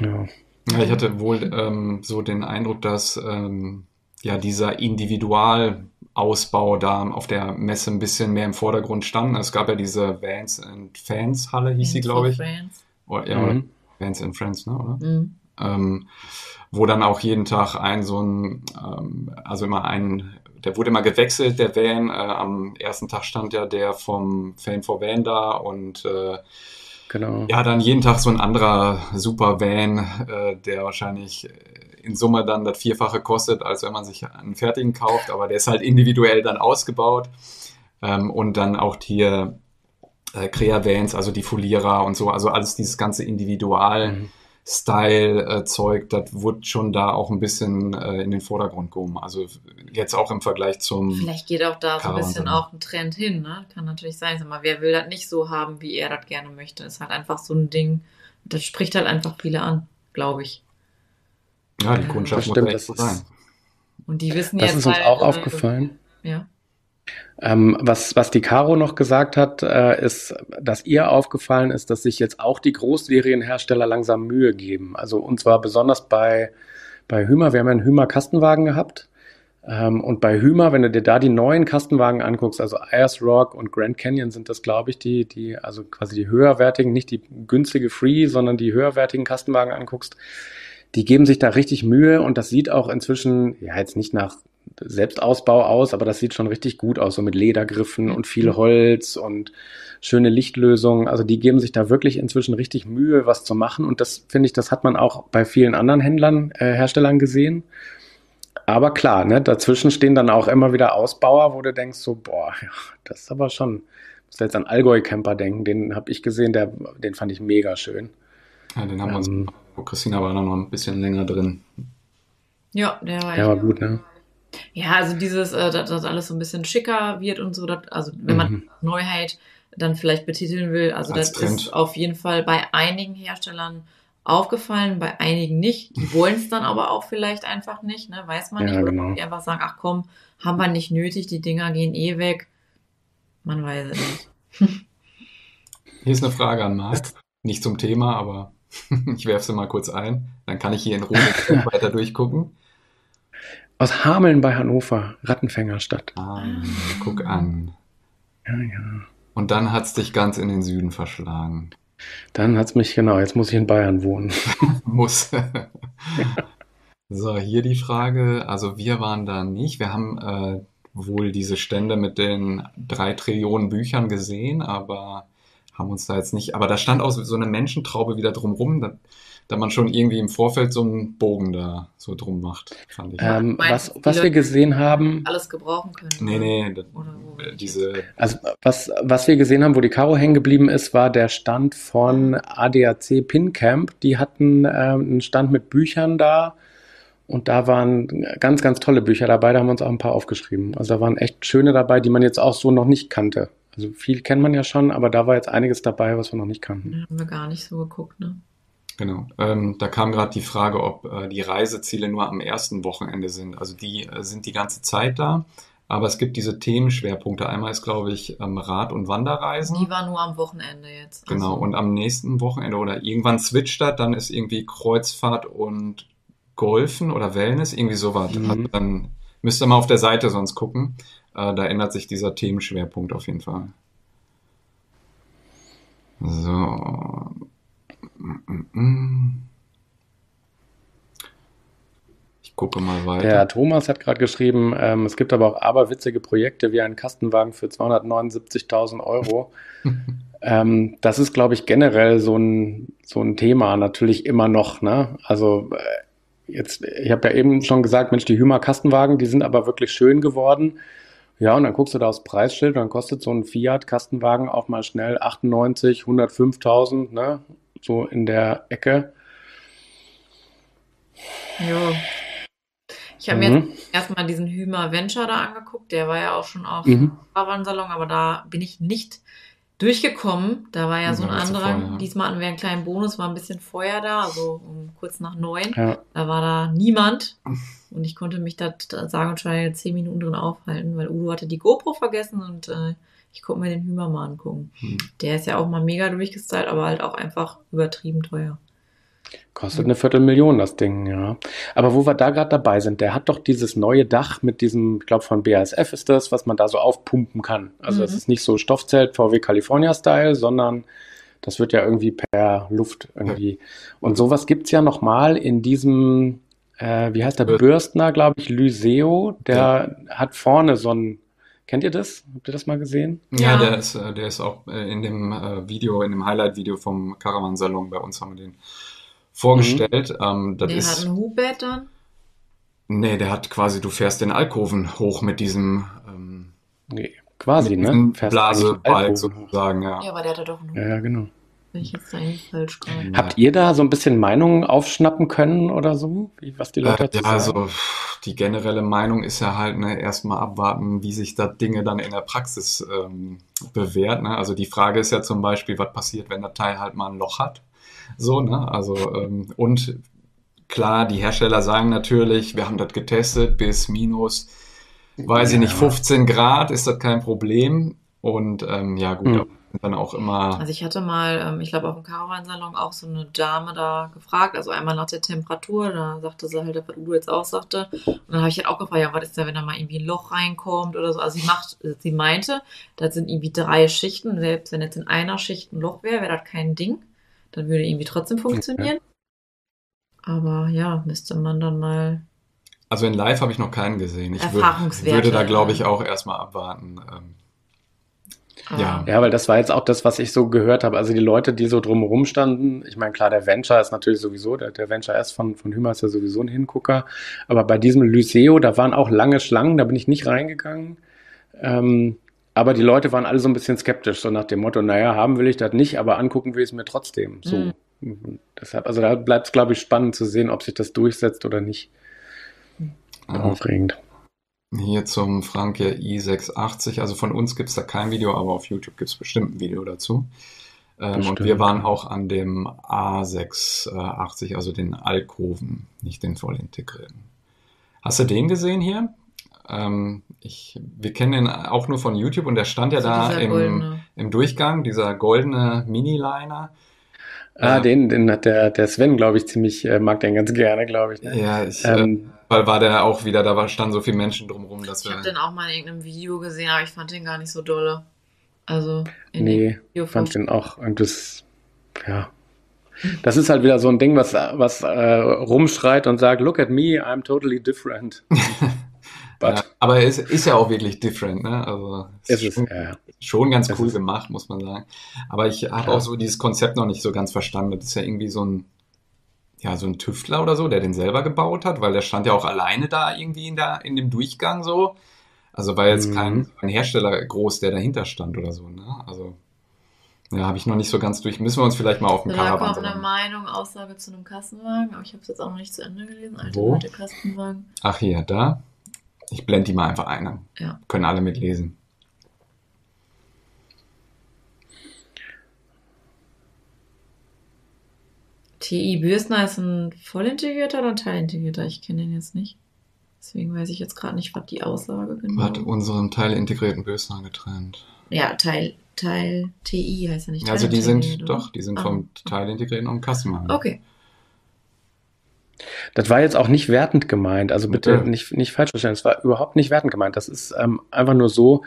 ja. ja ich hatte wohl ähm, so den Eindruck, dass ähm, ja dieser Individual Ausbau da auf der Messe ein bisschen mehr im Vordergrund standen. Es gab ja diese Vans and Fans Halle, hieß sie, glaube ich. Oder, ja, mhm. Vans and Friends, ne, oder? Mhm. Ähm, wo dann auch jeden Tag ein so ein, ähm, also immer ein, der wurde immer gewechselt, der Van. Äh, am ersten Tag stand ja der vom Fan for Van da und äh, Genau. Ja, dann jeden Tag so ein anderer super Van, äh, der wahrscheinlich in Summe dann das Vierfache kostet, als wenn man sich einen fertigen kauft, aber der ist halt individuell dann ausgebaut. Ähm, und dann auch hier äh, Crea-Vans, also die Folierer und so, also alles dieses ganze Individual- Style-Zeug, äh, das wurde schon da auch ein bisschen äh, in den Vordergrund gehoben. Also jetzt auch im Vergleich zum. Vielleicht geht auch da so ein bisschen auch ein Trend hin, ne? Kann natürlich sein. Sag mal, wer will das nicht so haben, wie er das gerne möchte? Ist halt einfach so ein Ding. Das spricht halt einfach viele an, glaube ich. Ja, die Kundschaft das stimmt, muss das sein. Und die wissen das jetzt ist uns halt, auch äh, aufgefallen. Ja. Ähm, was, was die Caro noch gesagt hat, äh, ist, dass ihr aufgefallen ist, dass sich jetzt auch die Großserienhersteller langsam Mühe geben. Also und zwar besonders bei, bei Hümer. Wir haben ja einen Hümer Kastenwagen gehabt. Ähm, und bei Hümer, wenn du dir da die neuen Kastenwagen anguckst, also Ayers Rock und Grand Canyon sind das, glaube ich, die, die, also quasi die höherwertigen, nicht die günstige Free, sondern die höherwertigen Kastenwagen anguckst, die geben sich da richtig Mühe und das sieht auch inzwischen, ja, jetzt nicht nach Selbstausbau aus, aber das sieht schon richtig gut aus, so mit Ledergriffen und viel Holz und schöne Lichtlösungen. Also die geben sich da wirklich inzwischen richtig Mühe, was zu machen. Und das finde ich, das hat man auch bei vielen anderen Händlern, äh, Herstellern gesehen. Aber klar, ne, dazwischen stehen dann auch immer wieder Ausbauer, wo du denkst so, boah, ja, das ist aber schon, muss jetzt an Allgäu Camper denken, den habe ich gesehen, der, den fand ich mega schön. Ja, den haben wir uns, ähm, Christina war noch ein bisschen länger drin. Ja, der war, der war gut, ne? Ja, also dieses, äh, dass das alles so ein bisschen schicker wird und so, dat, also wenn man mhm. Neuheit dann vielleicht betiteln will, also Als das Trend. ist auf jeden Fall bei einigen Herstellern aufgefallen, bei einigen nicht. Die wollen es dann aber auch vielleicht einfach nicht, ne? weiß man ja, nicht. Oder genau. die einfach sagen, ach komm, haben wir nicht nötig, die Dinger gehen eh weg. Man weiß es nicht. Hier ist eine Frage an Marc. Nicht zum Thema, aber ich werfe sie mal kurz ein. Dann kann ich hier in Ruhe weiter durchgucken. Aus Hameln bei Hannover, Rattenfängerstadt. Ah, guck an. Ja, ja. Und dann hat es dich ganz in den Süden verschlagen. Dann hat es mich, genau, jetzt muss ich in Bayern wohnen. muss. so, hier die Frage. Also wir waren da nicht. Wir haben äh, wohl diese Stände mit den drei Trillionen Büchern gesehen, aber haben uns da jetzt nicht. Aber da stand auch so eine Menschentraube wieder drumrum. Da da man schon irgendwie im Vorfeld so einen Bogen da so drum macht, fand ich. Ähm, was was wir gesehen haben. Alles gebrauchen können. Nee, nee, das, diese. Also, was, was wir gesehen haben, wo die Karo hängen geblieben ist, war der Stand von ADAC PinCamp. Die hatten ähm, einen Stand mit Büchern da. Und da waren ganz, ganz tolle Bücher dabei. Da haben wir uns auch ein paar aufgeschrieben. Also da waren echt schöne dabei, die man jetzt auch so noch nicht kannte. Also viel kennt man ja schon, aber da war jetzt einiges dabei, was wir noch nicht kannten. Da haben wir gar nicht so geguckt, ne? Genau. Ähm, da kam gerade die Frage, ob äh, die Reiseziele nur am ersten Wochenende sind. Also die äh, sind die ganze Zeit da, aber es gibt diese Themenschwerpunkte. Einmal ist, glaube ich, ähm, Rad- und Wanderreisen. Die war nur am Wochenende jetzt. Genau. Also. Und am nächsten Wochenende oder irgendwann switcht das, dann ist irgendwie Kreuzfahrt und Golfen oder Wellness, irgendwie sowas. Mhm. Also dann müsst ihr mal auf der Seite sonst gucken. Äh, da ändert sich dieser Themenschwerpunkt auf jeden Fall. So. Ich gucke mal weiter. Der Thomas hat gerade geschrieben, ähm, es gibt aber auch aberwitzige Projekte wie ein Kastenwagen für 279.000 Euro. ähm, das ist, glaube ich, generell so ein, so ein Thema natürlich immer noch. Ne? Also äh, jetzt, ich habe ja eben schon gesagt, Mensch, die Hümer Kastenwagen, die sind aber wirklich schön geworden. Ja, und dann guckst du da aufs Preisschild, dann kostet so ein Fiat-Kastenwagen auch mal schnell 98, 105.000, ne? so in der Ecke. Ja. Ich habe mhm. mir jetzt erstmal diesen Hümer Venture da angeguckt. Der war ja auch schon auf mhm. Salon, aber da bin ich nicht durchgekommen. Da war ja so ein anderer. Ja. Diesmal hatten wir einen kleinen Bonus, war ein bisschen Feuer da, also um kurz nach neun. Ja. Da war da niemand. Und ich konnte mich da, da sagen und schreiben zehn Minuten drin aufhalten, weil Udo hatte die GoPro vergessen und äh, ich gucke mir den Hümer mal angucken. Hm. Der ist ja auch mal mega durchgestylt, aber halt auch einfach übertrieben teuer. Kostet eine Viertelmillion das Ding, ja. Aber wo wir da gerade dabei sind, der hat doch dieses neue Dach mit diesem, ich glaube von BASF ist das, was man da so aufpumpen kann. Also es mhm. ist nicht so Stoffzelt VW California Style, sondern das wird ja irgendwie per Luft irgendwie. Und sowas gibt es ja nochmal in diesem, äh, wie heißt der, Bürstner, glaube ich, Lyseo, der ja. hat vorne so ein Kennt ihr das? Habt ihr das mal gesehen? Ja, ja. Der, ist, äh, der ist auch äh, in dem äh, Video, in dem Highlight-Video vom Caravan-Salon bei uns haben wir den vorgestellt. Mhm. Ähm, das der ist, hat ein Hubbett dann? Nee, der hat quasi, du fährst den Alkoven hoch mit diesem ähm, nee, quasi, ne? Blasebalg sozusagen, ja. Ja, aber der hat doch einen Hubbett. Ja, genau. Ich jetzt eigentlich falsch. Habt ihr da so ein bisschen Meinungen aufschnappen können oder so? Wie, was die Leute äh, Ja, sagen? also die generelle Meinung ist ja halt, ne, erstmal abwarten, wie sich da Dinge dann in der Praxis ähm, bewährt. Ne? Also die Frage ist ja zum Beispiel, was passiert, wenn der Teil halt mal ein Loch hat. So, ne? Also, ähm, und klar, die Hersteller sagen natürlich, wir haben das getestet bis minus, weiß ja. ich nicht, 15 Grad ist das kein Problem. Und ähm, ja, gut, mhm dann auch immer. Also ich hatte mal, ähm, ich glaube auf dem Caravan-Salon auch so eine Dame da gefragt, also einmal nach der Temperatur, da sagte sie halt, was Udo jetzt auch sagte. Und dann habe ich halt auch gefragt, ja, was ist da, wenn da mal irgendwie ein Loch reinkommt oder so. Also sie macht, sie meinte, das sind irgendwie drei Schichten, selbst wenn jetzt in einer Schicht ein Loch wäre, wäre das kein Ding. Dann würde irgendwie trotzdem funktionieren. Aber ja, müsste man dann mal. Also in live habe ich noch keinen gesehen. Ich würd, würde da, glaube ich, auch erstmal abwarten. Ähm, ja. ja, weil das war jetzt auch das, was ich so gehört habe. Also die Leute, die so drumherum standen, ich meine, klar, der Venture ist natürlich sowieso, der, der Venture S von, von Hümer ist ja sowieso ein Hingucker. Aber bei diesem Lyceo, da waren auch lange Schlangen, da bin ich nicht reingegangen. Ähm, aber die Leute waren alle so ein bisschen skeptisch, so nach dem Motto, naja, haben will ich das nicht, aber angucken will ich es mir trotzdem. So. Mhm. Deshalb, also da bleibt es, glaube ich, spannend zu sehen, ob sich das durchsetzt oder nicht. Mhm. Aufregend. Hier zum Frank i680. Also von uns gibt es da kein Video, aber auf YouTube gibt es bestimmt ein Video dazu. Ähm, und wir waren auch an dem A680, also den Alkoven, nicht den vollintegrierten. Hast du den gesehen hier? Ähm, ich, wir kennen den auch nur von YouTube und der stand ja also da im, im, Durchgang, dieser goldene Mini-Liner. Ah, den, den hat der, der Sven, glaube ich, ziemlich, äh, mag den ganz gerne, glaube ich. Ne? Ja, ich, ähm, äh, weil war der auch wieder, da war, standen so viele Menschen drumherum, dass ich wir. Ich habe den auch mal in irgendeinem Video gesehen, aber ich fand den gar nicht so dolle. Also, in nee, ich fand den auch, und das, ja. Das ist halt wieder so ein Ding, was, was äh, rumschreit und sagt, look at me, I'm totally different. ja, aber es ist ja auch wirklich different, ne? Also, es ist, schon, ja. schon ganz cool gemacht, muss man sagen. Aber ich habe auch so dieses Konzept noch nicht so ganz verstanden. Das ist ja irgendwie so ein, ja, so ein Tüftler oder so, der den selber gebaut hat, weil der stand ja auch alleine da irgendwie in, der, in dem Durchgang so. Also war jetzt mhm. kein, kein Hersteller groß, der dahinter stand oder so, ne? Also, ja, habe ich noch nicht so ganz durch. Müssen wir uns vielleicht mal auf dem Caravan Da eine Meinung, Aussage zu einem Kassenwagen, aber ich habe es jetzt auch noch nicht zu Ende gelesen. Alte Wo? Kassenwagen. Ach hier, da. Ich blende die mal einfach ein. Ja. Können alle mitlesen. TI Bürstner ist ein vollintegrierter oder ein teilintegrierter? Ich kenne den jetzt nicht. Deswegen weiß ich jetzt gerade nicht, was die Aussage genau Hat unseren teilintegrierten Bürstner getrennt. Ja, Teil, Teil TI heißt ja nicht Teil Also die sind, oder? doch, die sind ah. vom teilintegrierten und Kassenmann. Okay. Das war jetzt auch nicht wertend gemeint, also bitte okay. nicht, nicht falsch verstehen. Es war überhaupt nicht wertend gemeint. Das ist ähm, einfach nur so,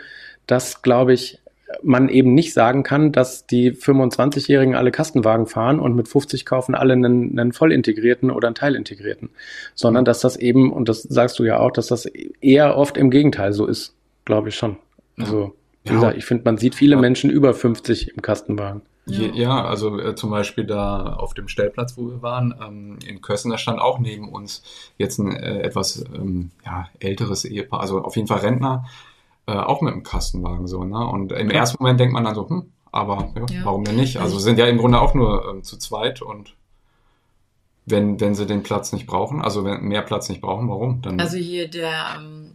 dass, glaube ich, man eben nicht sagen kann, dass die 25-Jährigen alle Kastenwagen fahren und mit 50 kaufen alle einen, einen vollintegrierten oder einen teilintegrierten, sondern dass das eben, und das sagst du ja auch, dass das eher oft im Gegenteil so ist, glaube ich schon. Also, wie ja. gesagt, ich finde, man sieht viele Menschen über 50 im Kastenwagen. Ja, ja also äh, zum Beispiel da auf dem Stellplatz, wo wir waren, ähm, in Kössen, da stand auch neben uns jetzt ein äh, etwas ähm, ja, älteres Ehepaar, also auf jeden Fall Rentner, äh, auch mit dem Kastenwagen so, ne? Und im ja. ersten Moment denkt man dann so, hm, aber ja, ja. warum denn nicht? Also sind ja im Grunde auch nur ähm, zu zweit und wenn, wenn sie den Platz nicht brauchen, also wenn mehr Platz nicht brauchen, warum? Dann also hier der, ähm,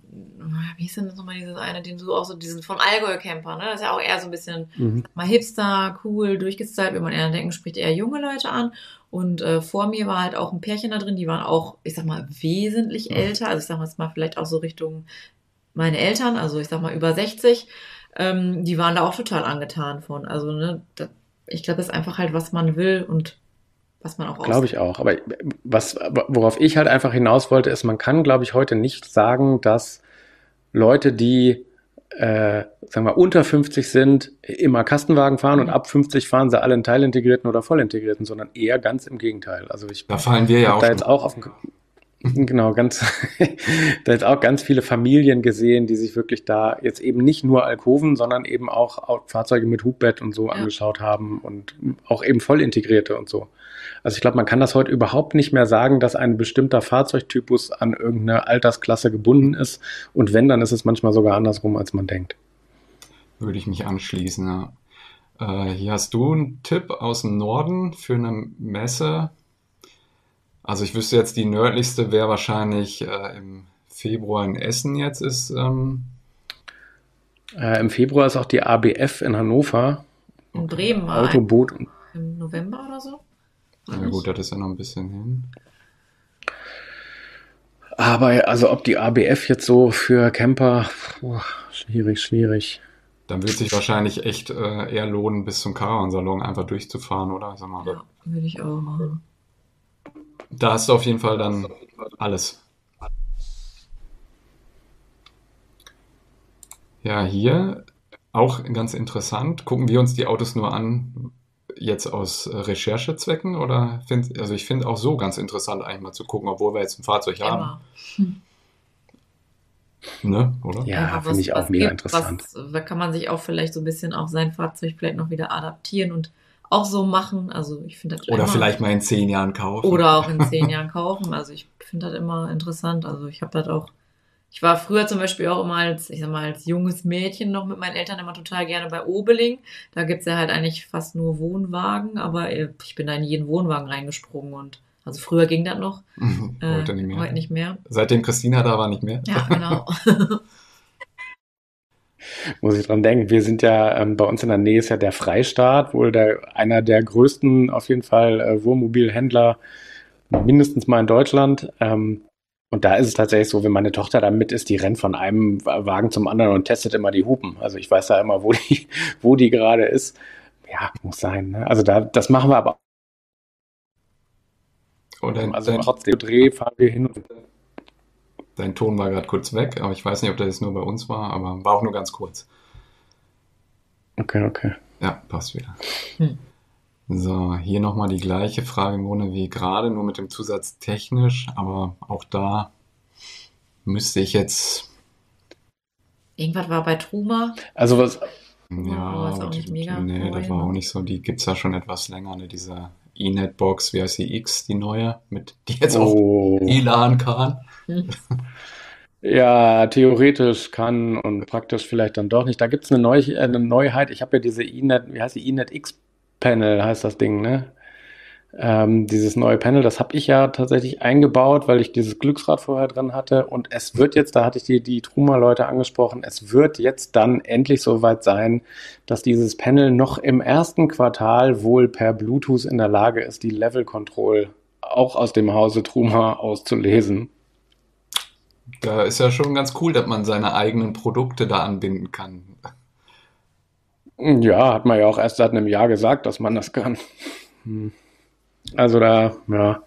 wie hieß denn das nochmal dieses eine, den du auch so, diesen vom Allgäu-Camper, ne? Das ist ja auch eher so ein bisschen mhm. mal hipster, cool, durchgestylt, wenn man eher denken, spricht eher junge Leute an. Und äh, vor mir war halt auch ein Pärchen da drin, die waren auch, ich sag mal, wesentlich mhm. älter. Also ich sag mal jetzt mal vielleicht auch so Richtung meine Eltern, also ich sag mal über 60, ähm, die waren da auch total angetan von. Also, ne, das, ich glaube, das ist einfach halt, was man will und was man auch Glaube ich auch. Aber was, worauf ich halt einfach hinaus wollte, ist, man kann, glaube ich, heute nicht sagen, dass Leute, die äh, sagen wir, unter 50 sind, immer Kastenwagen fahren und mhm. ab 50 fahren sie alle in teilintegrierten oder vollintegrierten, sondern eher ganz im Gegenteil. Also ich da fallen wir ja auch da jetzt auch auf den, Genau, ganz, da jetzt auch ganz viele Familien gesehen, die sich wirklich da jetzt eben nicht nur Alkoven, sondern eben auch Fahrzeuge mit Hubbett und so ja. angeschaut haben und auch eben voll integrierte und so. Also ich glaube, man kann das heute überhaupt nicht mehr sagen, dass ein bestimmter Fahrzeugtypus an irgendeine Altersklasse gebunden ist. Und wenn, dann ist es manchmal sogar andersrum, als man denkt. Würde ich mich anschließen, ja. Äh, hier hast du einen Tipp aus dem Norden für eine Messe, also ich wüsste jetzt, die nördlichste wäre wahrscheinlich äh, im Februar in Essen jetzt ist. Ähm äh, Im Februar ist auch die ABF in Hannover. In Bremen. Autoboot. Im November oder so? Ja gut, das ist ja noch ein bisschen hin. Aber also ob die ABF jetzt so für Camper, oh, schwierig, schwierig. Dann würde es sich wahrscheinlich echt äh, eher lohnen, bis zum Caravansalon einfach durchzufahren, oder? Sag mal, Ja, würde ich auch machen. Da hast du auf jeden Fall dann alles. Ja, hier auch ganz interessant. Gucken wir uns die Autos nur an, jetzt aus Recherchezwecken oder find, also ich finde auch so ganz interessant eigentlich mal zu gucken, obwohl wir jetzt ein Fahrzeug haben, Immer. ne, oder? Ja, Einfach finde ich auch mega gibt, interessant. Was, da kann man sich auch vielleicht so ein bisschen auf sein Fahrzeug vielleicht noch wieder adaptieren und auch so machen. Also ich finde das Oder immer, vielleicht mal in zehn Jahren kaufen. oder auch in zehn Jahren kaufen. Also ich finde das immer interessant. Also ich habe das auch. Ich war früher zum Beispiel auch immer als, ich sag mal, als junges Mädchen noch mit meinen Eltern immer total gerne bei Obeling. Da gibt's ja halt eigentlich fast nur Wohnwagen, aber äh, ich bin da in jeden Wohnwagen reingesprungen und also früher ging das noch. Äh, Heute nicht mehr. Heute nicht mehr. Seitdem Christina da war, nicht mehr. Ja, genau. Muss ich dran denken. Wir sind ja, ähm, bei uns in der Nähe ist ja der Freistaat, wohl der, einer der größten, auf jeden Fall, äh, Wohnmobilhändler, mindestens mal in Deutschland. Ähm, und da ist es tatsächlich so, wenn meine Tochter da mit ist, die rennt von einem Wagen zum anderen und testet immer die Hupen. Also ich weiß da immer, wo die, wo die gerade ist. Ja, muss sein. Ne? Also da, das machen wir aber Und dein, Also trotzdem Dreh fahren wir hin und dein Ton war gerade kurz weg, aber ich weiß nicht, ob das jetzt nur bei uns war, aber war auch nur ganz kurz. Okay, okay. Ja, passt wieder. Hm. So, hier nochmal die gleiche Frage im Grunde wie gerade, nur mit dem Zusatz technisch, aber auch da müsste ich jetzt, Irgendwas war bei Truma. Also was, ja, ist auch nicht mega nee, das war ne? auch nicht so, die gibt's ja schon etwas länger, ne, diese E-Net-Box, wie heißt die X, die neue, mit, die jetzt auch oh, E-LAN kann. Ja, theoretisch kann und praktisch vielleicht dann doch nicht. Da gibt es eine, Neu äh, eine Neuheit. Ich habe ja diese E-Net, wie heißt die E-Net X-Panel, heißt das Ding, ne? Ähm, dieses neue Panel, das habe ich ja tatsächlich eingebaut, weil ich dieses Glücksrad vorher drin hatte. Und es wird jetzt, da hatte ich die, die Truma-Leute angesprochen, es wird jetzt dann endlich soweit sein, dass dieses Panel noch im ersten Quartal wohl per Bluetooth in der Lage ist, die Level Control auch aus dem Hause Truma auszulesen. Da ist ja schon ganz cool, dass man seine eigenen Produkte da anbinden kann. Ja, hat man ja auch erst seit einem Jahr gesagt, dass man das kann. Hm. Also da, ja.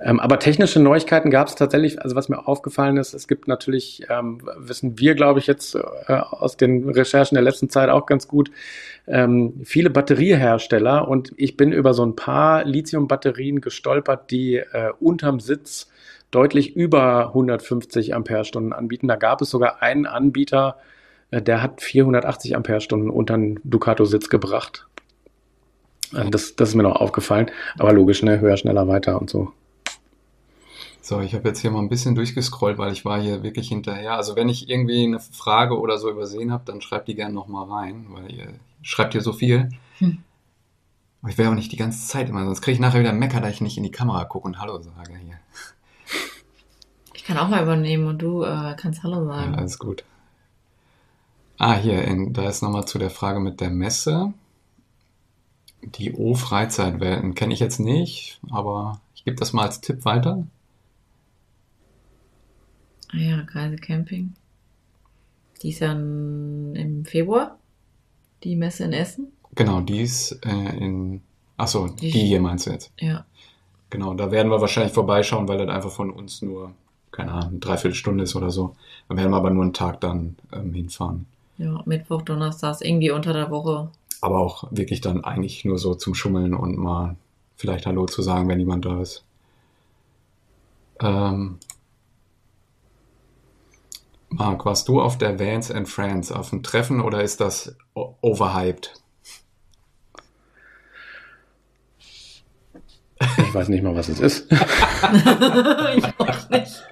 Ähm, aber technische Neuigkeiten gab es tatsächlich, also was mir aufgefallen ist, es gibt natürlich, ähm, wissen wir, glaube ich, jetzt äh, aus den Recherchen der letzten Zeit auch ganz gut, ähm, viele Batteriehersteller und ich bin über so ein paar Lithium-Batterien gestolpert, die äh, unterm Sitz deutlich über 150 Ampere-Stunden anbieten. Da gab es sogar einen Anbieter, äh, der hat 480 Ampere-Stunden unter den Ducato-Sitz gebracht. Also das, das ist mir noch aufgefallen. Aber logisch, ne? Höher, schneller, weiter und so. So, ich habe jetzt hier mal ein bisschen durchgescrollt, weil ich war hier wirklich hinterher. Also wenn ich irgendwie eine Frage oder so übersehen habe, dann schreibt die gerne nochmal rein, weil ihr schreibt hier so viel. Hm. Aber ich will auch nicht die ganze Zeit immer, sonst kriege ich nachher wieder Mecker, da ich nicht in die Kamera gucke und Hallo sage hier. Ich kann auch mal übernehmen und du äh, kannst Hallo Ja, sagen. alles gut. Ah, hier, in, da ist nochmal zu der Frage mit der Messe. Die O-Freizeitwelten kenne ich jetzt nicht, aber ich gebe das mal als Tipp weiter. Ah ja, Kreise Camping. Die ist ja in, im Februar. Die Messe in Essen. Genau, die ist äh, in. Achso, Die- die hier meinst du jetzt. Ja. Genau, da werden wir wahrscheinlich vorbeischauen, weil das einfach von uns nur, keine Ahnung, eine Dreiviertelstunde ist oder so. Da werden wir aber nur einen Tag dann ähm, hinfahren. Ja, Mittwoch, Donnerstag, irgendwie unter der Woche. Aber auch wirklich dann eigentlich nur so zum Schummeln und mal vielleicht Hallo zu sagen, wenn jemand da ist. Ähm, Marc, warst du auf der Vans and Friends auf dem Treffen oder ist das overhyped? Ich weiß nicht mal, was es ist. ich auch nicht.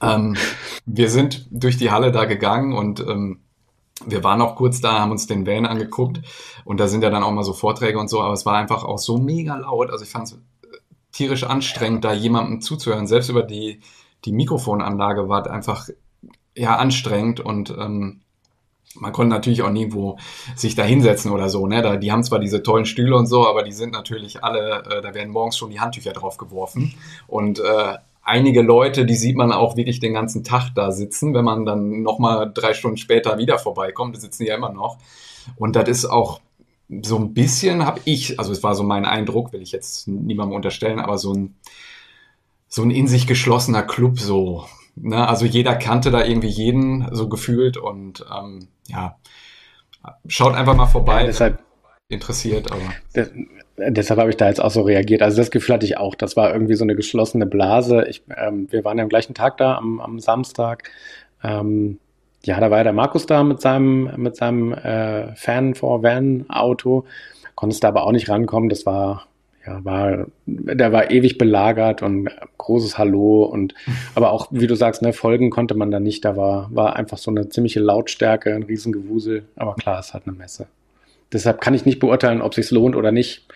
Ähm, wir sind durch die Halle da gegangen und ähm, wir waren auch kurz da, haben uns den Van angeguckt und da sind ja dann auch mal so Vorträge und so, aber es war einfach auch so mega laut. Also ich fand es tierisch anstrengend, da jemandem zuzuhören. Selbst über die, die Mikrofonanlage war es einfach ja anstrengend und ähm, man konnte natürlich auch nirgendwo sich da hinsetzen oder so. Ne? Da, die haben zwar diese tollen Stühle und so, aber die sind natürlich alle, äh, da werden morgens schon die Handtücher drauf geworfen. Und äh, einige Leute, die sieht man auch wirklich den ganzen Tag da sitzen, wenn man dann nochmal drei Stunden später wieder vorbeikommt, die sitzen ja immer noch. Und das ist auch so ein bisschen, habe ich, also es war so mein Eindruck, will ich jetzt niemandem unterstellen, aber so ein, so ein in sich geschlossener Club so. Ne? Also jeder kannte da irgendwie jeden so gefühlt und ähm, ja, schaut einfach mal vorbei. Ja, deshalb interessiert, aber. Das, deshalb habe ich da jetzt auch so reagiert. Also das Gefühl hatte ich auch. Das war irgendwie so eine geschlossene Blase. Ich, ähm, wir waren ja am gleichen Tag da, am, am Samstag. Ähm, ja, da war ja der Markus da mit seinem, mit seinem äh, Fan for Van Auto. Konntest da aber auch nicht rankommen. Das war, ja, war, der war ewig belagert und großes Hallo und, aber auch, wie du sagst, ne, folgen konnte man da nicht. Da war, war einfach so eine ziemliche Lautstärke, ein Riesengewusel. Aber klar, es hat eine Messe. Deshalb kann ich nicht beurteilen, ob es sich lohnt oder nicht.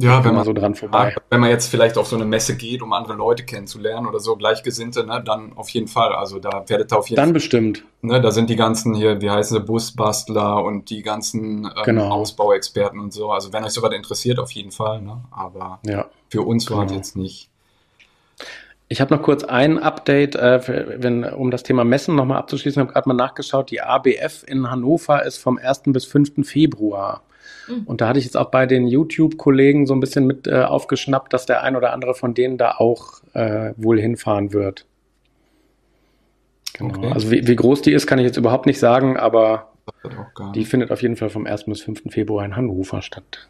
Ja, wenn man so dran vorbei. Wenn man jetzt vielleicht auf so eine Messe geht, um andere Leute kennenzulernen oder so Gleichgesinnte, ne, dann auf jeden Fall. Also da werdet ihr auf jeden dann Fall. Dann bestimmt. Ne, da sind die ganzen hier, wie heißen sie, Busbastler und die ganzen ähm, genau. Ausbauexperten und so. Also wenn euch sowas interessiert, auf jeden Fall. Ne? Aber ja. für uns war es genau. jetzt nicht. Ich habe noch kurz ein Update, äh, wenn, um das Thema Messen nochmal abzuschließen. Ich habe gerade mal nachgeschaut. Die ABF in Hannover ist vom 1. bis 5. Februar. Mhm. Und da hatte ich jetzt auch bei den YouTube-Kollegen so ein bisschen mit äh, aufgeschnappt, dass der ein oder andere von denen da auch äh, wohl hinfahren wird. Genau. Okay. Also wie, wie, groß die ist, kann ich jetzt überhaupt nicht sagen, aber die findet auf jeden Fall vom 1. bis 5. Februar in Hannover statt.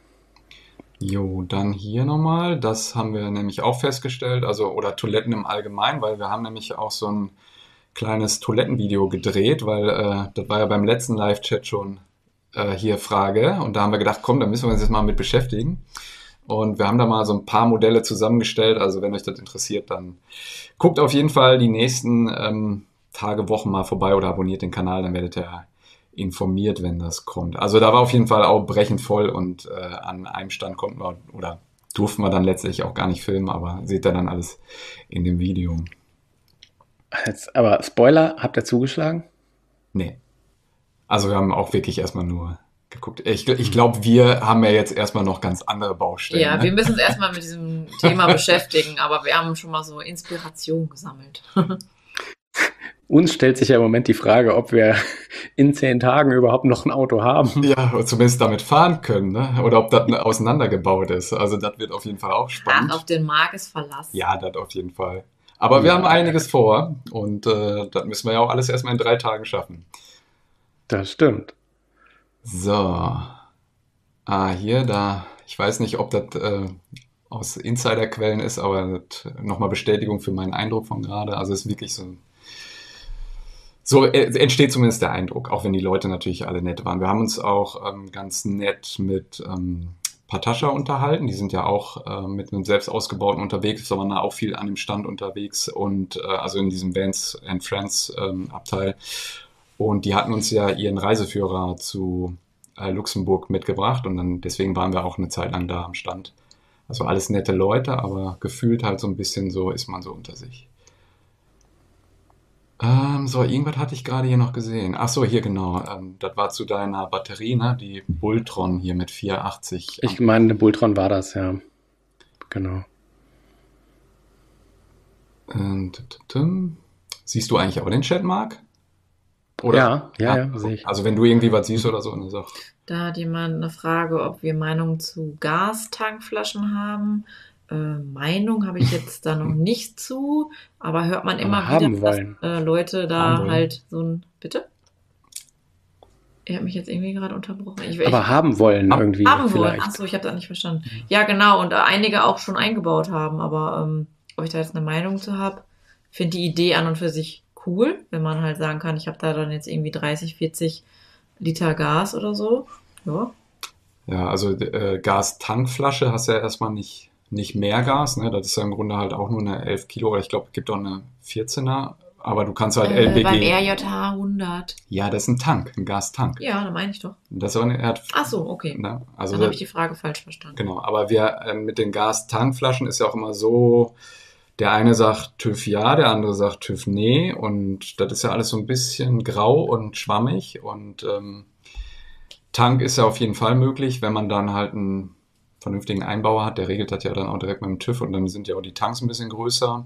Jo, dann hier nochmal, das haben wir nämlich auch festgestellt, also oder Toiletten im Allgemeinen, weil wir haben nämlich auch so ein kleines Toilettenvideo gedreht, weil äh, das war ja beim letzten Live-Chat schon äh, hier Frage und da haben wir gedacht, komm, da müssen wir uns jetzt mal mit beschäftigen. Und wir haben da mal so ein paar Modelle zusammengestellt, also wenn euch das interessiert, dann guckt auf jeden Fall die nächsten ähm, Tage, Wochen mal vorbei oder abonniert den Kanal, dann werdet ihr informiert, wenn das kommt. Also da war auf jeden Fall auch brechend voll und äh, an einem Stand konnten wir oder durften wir dann letztlich auch gar nicht filmen, aber seht ihr dann alles in dem Video. Jetzt, aber Spoiler, habt ihr zugeschlagen? Nee. Also wir haben auch wirklich erstmal nur geguckt. Ich, ich glaube, wir haben ja jetzt erstmal noch ganz andere Baustellen. Ja, ne? wir müssen uns erstmal mit diesem Thema beschäftigen, aber wir haben schon mal so Inspiration gesammelt. Uns stellt sich ja im Moment die Frage, ob wir in zehn Tagen überhaupt noch ein Auto haben. Ja, oder zumindest damit fahren können, ne? oder ob das auseinandergebaut ist. Also das wird auf jeden Fall auch spannend. Ach, auf den Markt ist Verlass. Ja, das auf jeden Fall. Aber ja. wir haben einiges vor und äh, das müssen wir ja auch alles erstmal in drei Tagen schaffen. Das stimmt. So. Ah, hier, da, ich weiß nicht, ob das äh, aus Insiderquellen ist, aber nochmal Bestätigung für meinen Eindruck von gerade. Also es ist wirklich so so äh, entsteht zumindest der Eindruck, auch wenn die Leute natürlich alle nett waren. Wir haben uns auch ähm, ganz nett mit ähm, Patascha unterhalten. Die sind ja auch äh, mit einem selbst ausgebauten unterwegs, da auch viel an dem Stand unterwegs und äh, also in diesem Vans and Friends ähm, Abteil. Und die hatten uns ja ihren Reiseführer zu äh, Luxemburg mitgebracht und dann deswegen waren wir auch eine Zeit lang da am Stand. Also alles nette Leute, aber gefühlt halt so ein bisschen so ist man so unter sich. Ähm, so, irgendwas hatte ich gerade hier noch gesehen. Ach so, hier genau. Ähm, das war zu deiner Batterie, ne? Die Bultron hier mit 480. Ich meine, eine Bultron war das, ja. Genau. Und, siehst du eigentlich auch den Chat, Marc? Oder? Ja, ja, ja, sehe ich. Also wenn du irgendwie was siehst oder so, eine Sache. Da hat jemand eine Frage, ob wir Meinung zu Gastankflaschen haben. Äh, Meinung habe ich jetzt da noch nicht zu, aber hört man immer wieder, dass äh, Leute da halt so ein. Bitte? Er hat mich jetzt irgendwie gerade unterbrochen. Ich, aber ich, haben wollen irgendwie. Haben wollen. Achso, ich habe das nicht verstanden. Ja, genau. Und äh, einige auch schon eingebaut haben. Aber ähm, ob ich da jetzt eine Meinung zu habe, finde die Idee an und für sich cool, wenn man halt sagen kann, ich habe da dann jetzt irgendwie 30, 40 Liter Gas oder so. Ja. Ja, also äh, Gastankflasche hast du ja erstmal nicht nicht mehr Gas. Ne? Das ist ja im Grunde halt auch nur eine 11 Kilo oder ich glaube, es gibt auch eine 14er. Aber du kannst halt äh, LPG. Beim RJH 100. Ja, das ist ein Tank, ein Gastank. Ja, da meine ich doch. Das ist eine, hat, Ach so, okay. Ne? Also Dann habe ich die Frage falsch verstanden. Genau, aber wir äh, mit den Gastankflaschen ist ja auch immer so, der eine sagt TÜV ja, der andere sagt TÜV nee. Und das ist ja alles so ein bisschen grau und schwammig. Und ähm, Tank ist ja auf jeden Fall möglich, wenn man dann halt ein vernünftigen Einbauer hat, der regelt das ja dann auch direkt mit dem TÜV und dann sind ja auch die Tanks ein bisschen größer.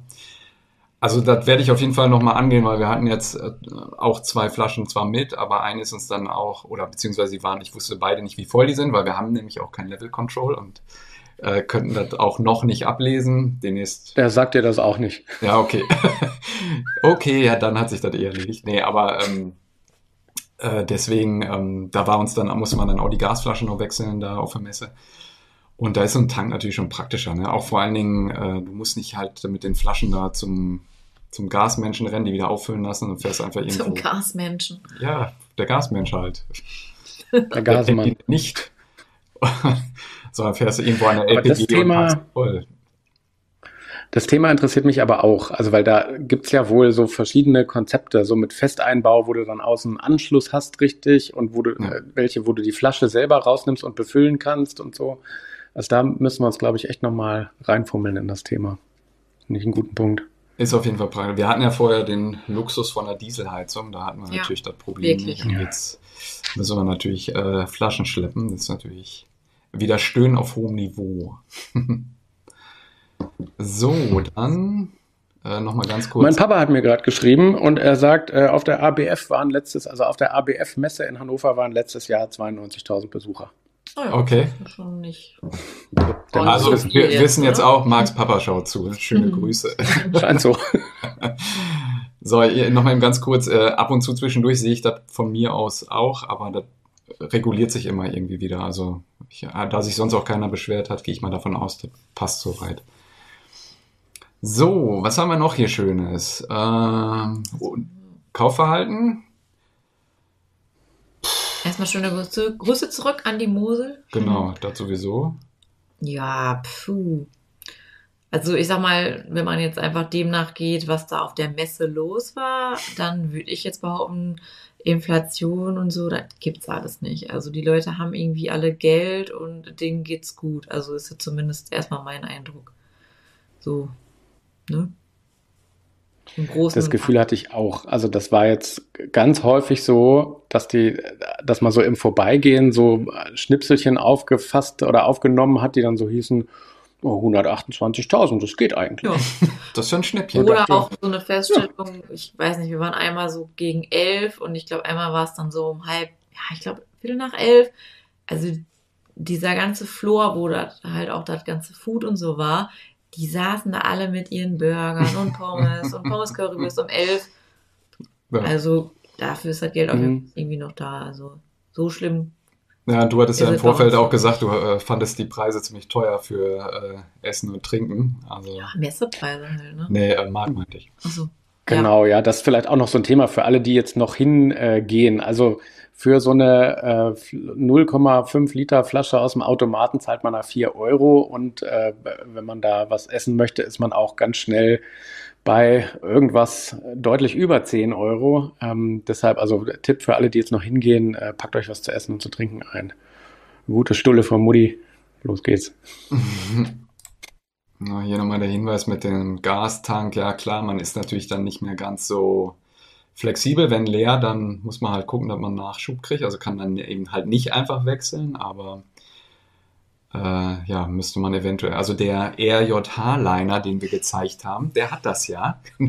Also das werde ich auf jeden Fall nochmal angehen, weil wir hatten jetzt äh, auch zwei Flaschen zwar mit, aber eine ist uns dann auch, oder beziehungsweise sie waren, ich wusste beide nicht, wie voll die sind, weil wir haben nämlich auch kein Level Control und äh, könnten das auch noch nicht ablesen. Demnächst. Der sagt dir das auch nicht. Ja, okay. okay, ja, dann hat sich das eher erledigt. Nee, aber ähm, äh, deswegen, ähm, da war uns dann, musste man dann auch die Gasflaschen noch wechseln da auf der Messe. Und da ist so ein Tank natürlich schon praktischer. Ne? Auch vor allen Dingen, äh, du musst nicht halt mit den Flaschen da zum zum Gasmenschen rennen, die wieder auffüllen lassen und fährst einfach irgendwo. Zum Gasmenschen. Ja, der Gasmensch halt. Der Gasmann. nicht. Sondern fährst du irgendwo an der LPG das Thema, und voll. Das Thema interessiert mich aber auch, also weil da gibt es ja wohl so verschiedene Konzepte, so mit Festeinbau, wo du dann außen Anschluss hast, richtig, und wo du, ja. äh, welche, wo du die Flasche selber rausnimmst und befüllen kannst und so. Also da müssen wir uns, glaube ich, echt nochmal reinfummeln in das Thema. Nicht einen guten Punkt. Ist auf jeden Fall praktisch. Wir hatten ja vorher den Luxus von der Dieselheizung, da hatten wir ja, natürlich das Problem wirklich. nicht. Und jetzt müssen wir natürlich äh, Flaschen schleppen. Das ist natürlich wieder Stöhnen auf hohem Niveau. so, dann äh, nochmal ganz kurz. Mein Papa hat mir gerade geschrieben und er sagt, äh, auf der ABF waren letztes, also auf der ABF-Messe in Hannover waren letztes Jahr 92.000 Besucher. Oh ja, okay. Schon nicht. Also wir jetzt, wissen jetzt auch, Marks Papa schaut zu. Schöne mhm. Grüße. Scheint so. so, nochmal ganz kurz, äh, ab und zu zwischendurch sehe ich das von mir aus auch, aber das reguliert sich immer irgendwie wieder. Also ich, äh, da sich sonst auch keiner beschwert hat, gehe ich mal davon aus, das passt soweit. So, was haben wir noch hier Schönes? Ähm, Kaufverhalten Erstmal schöne Grüße, Grüße zurück an die Mosel. Genau, das sowieso. Ja, puh. Also ich sag mal, wenn man jetzt einfach demnach geht, was da auf der Messe los war, dann würde ich jetzt behaupten, Inflation und so, das gibt's alles nicht. Also die Leute haben irgendwie alle Geld und denen geht's gut. Also ist ja zumindest erstmal mein Eindruck. So, ne? das Gefühl hatte ich auch. Also das war jetzt ganz häufig so, dass die, dass man so im Vorbeigehen so Schnipselchen aufgefasst oder aufgenommen hat, die dann so hießen, oh, 128.000, das geht eigentlich. Ja. Das ist ja ein Schnäppchen. Oder auch so eine Feststellung, ja. ich weiß nicht, wir waren einmal so gegen elf und ich glaube, einmal war es dann so um halb, ja, ich glaube, Viertel nach elf. Also dieser ganze Flor, wo das halt auch das ganze Food und so war, die saßen da alle mit ihren Burgern und Pommes und Pommes Currywurst um elf. Ja. Also dafür ist das Geld auch mhm. irgendwie noch da. Also so schlimm. Ja, du hattest ja im Vorfeld auch gesagt, du äh, fandest die Preise ziemlich teuer für äh, Essen und Trinken. Also, ja, Messepreise halt, ne? Nee, äh, Markt meinte ich. Achso. Genau, ja. ja. das ist vielleicht auch noch so ein Thema für alle, die jetzt noch hingehen. Äh, also für so eine äh, 0,5 Liter Flasche aus dem Automaten zahlt man da 4 Euro und äh, wenn man da was essen möchte, ist man auch ganz schnell bei irgendwas deutlich über 10 Euro. Ähm, deshalb also Tipp für alle, die jetzt noch hingehen, äh, packt euch was zu essen und zu trinken ein. Gute Stulle von Mutti. Los geht's. Na, hier nochmal der Hinweis mit dem Gastank. Ja klar, man ist natürlich dann nicht mehr ganz so flexibel. Wenn leer, dann muss man halt gucken, dass man Nachschub kriegt. Also kann dann eben halt nicht einfach wechseln, aber äh, ja, müsste man eventuell. Also der RJH-Liner, den wir gezeigt haben, der hat das ja.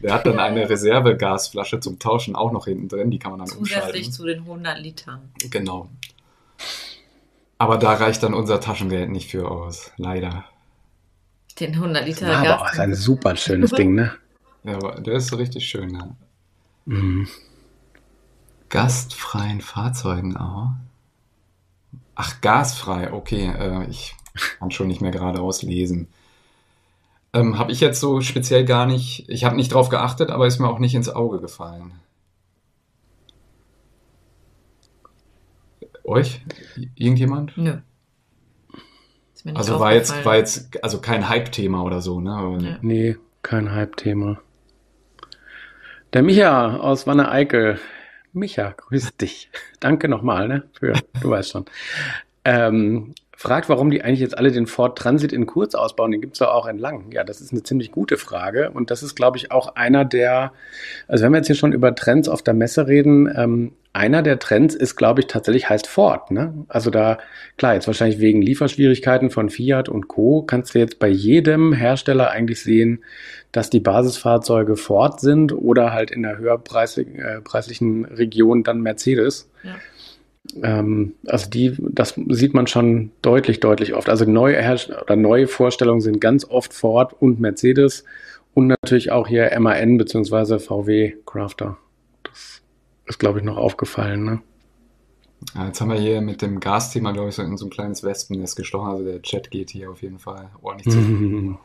der hat dann eine Reservegasflasche zum Tauschen auch noch hinten drin. Die kann man dann Zusätzlich umschalten. zu den 100 Litern. Genau. Aber da reicht dann unser Taschengeld nicht für aus, leider. Den 100 Liter Gas. Aber auch ein super schönes Ding, ne? Ja, aber der ist richtig schön, ja. Mhm. Gastfreien Fahrzeugen auch. Ach, gasfrei, okay. Äh, ich kann schon nicht mehr geradeaus lesen. Ähm, habe ich jetzt so speziell gar nicht, ich habe nicht drauf geachtet, aber ist mir auch nicht ins Auge gefallen. Euch? Irgendjemand? Nö. Also war jetzt, war jetzt also kein Hype-Thema oder so, ne? Ja. Nee, kein Hype-Thema. Der Micha aus Wanne Eickel. Micha, grüß dich. Danke nochmal, ne? Für, du weißt schon. Ähm, fragt, warum die eigentlich jetzt alle den Ford Transit in kurz ausbauen. Den gibt es ja auch entlang. Ja, das ist eine ziemlich gute Frage. Und das ist, glaube ich, auch einer der, also wenn wir jetzt hier schon über Trends auf der Messe reden, ähm, einer der Trends ist, glaube ich, tatsächlich heißt Ford. Ne? Also da, klar, jetzt wahrscheinlich wegen Lieferschwierigkeiten von Fiat und Co. kannst du jetzt bei jedem Hersteller eigentlich sehen, dass die Basisfahrzeuge Ford sind oder halt in der höherpreislichen äh, Region dann Mercedes. Ja. Ähm, also die, das sieht man schon deutlich, deutlich oft. Also neue oder neue Vorstellungen sind ganz oft Ford und Mercedes und natürlich auch hier MAN bzw. VW Crafter. Das ist, glaube ich, noch aufgefallen. Ne? Ja, jetzt haben wir hier mit dem Gasthema, glaube ich, so in so ein kleines Wespennest gestochen. Also der Chat geht hier auf jeden Fall ordentlich zu.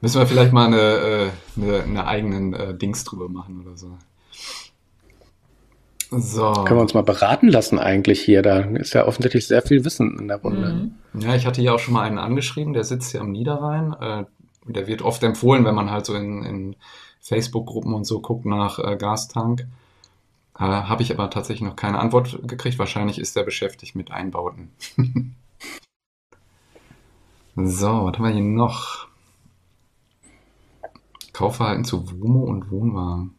Müssen wir vielleicht mal eine, äh, eine, eine eigenen äh, Dings drüber machen oder so. So. Können wir uns mal beraten lassen eigentlich hier? Da ist ja offensichtlich sehr viel Wissen in der Runde. Mhm. Ja, ich hatte hier auch schon mal einen angeschrieben, der sitzt hier am Niederrhein. Äh, der wird oft empfohlen, wenn man halt so in, in Facebook-Gruppen und so guckt nach äh, Gastank. Äh, Habe ich aber tatsächlich noch keine Antwort gekriegt. Wahrscheinlich ist der beschäftigt mit Einbauten. so, was haben wir hier noch? Kaufverhalten zu WOMO und Wohnwagen.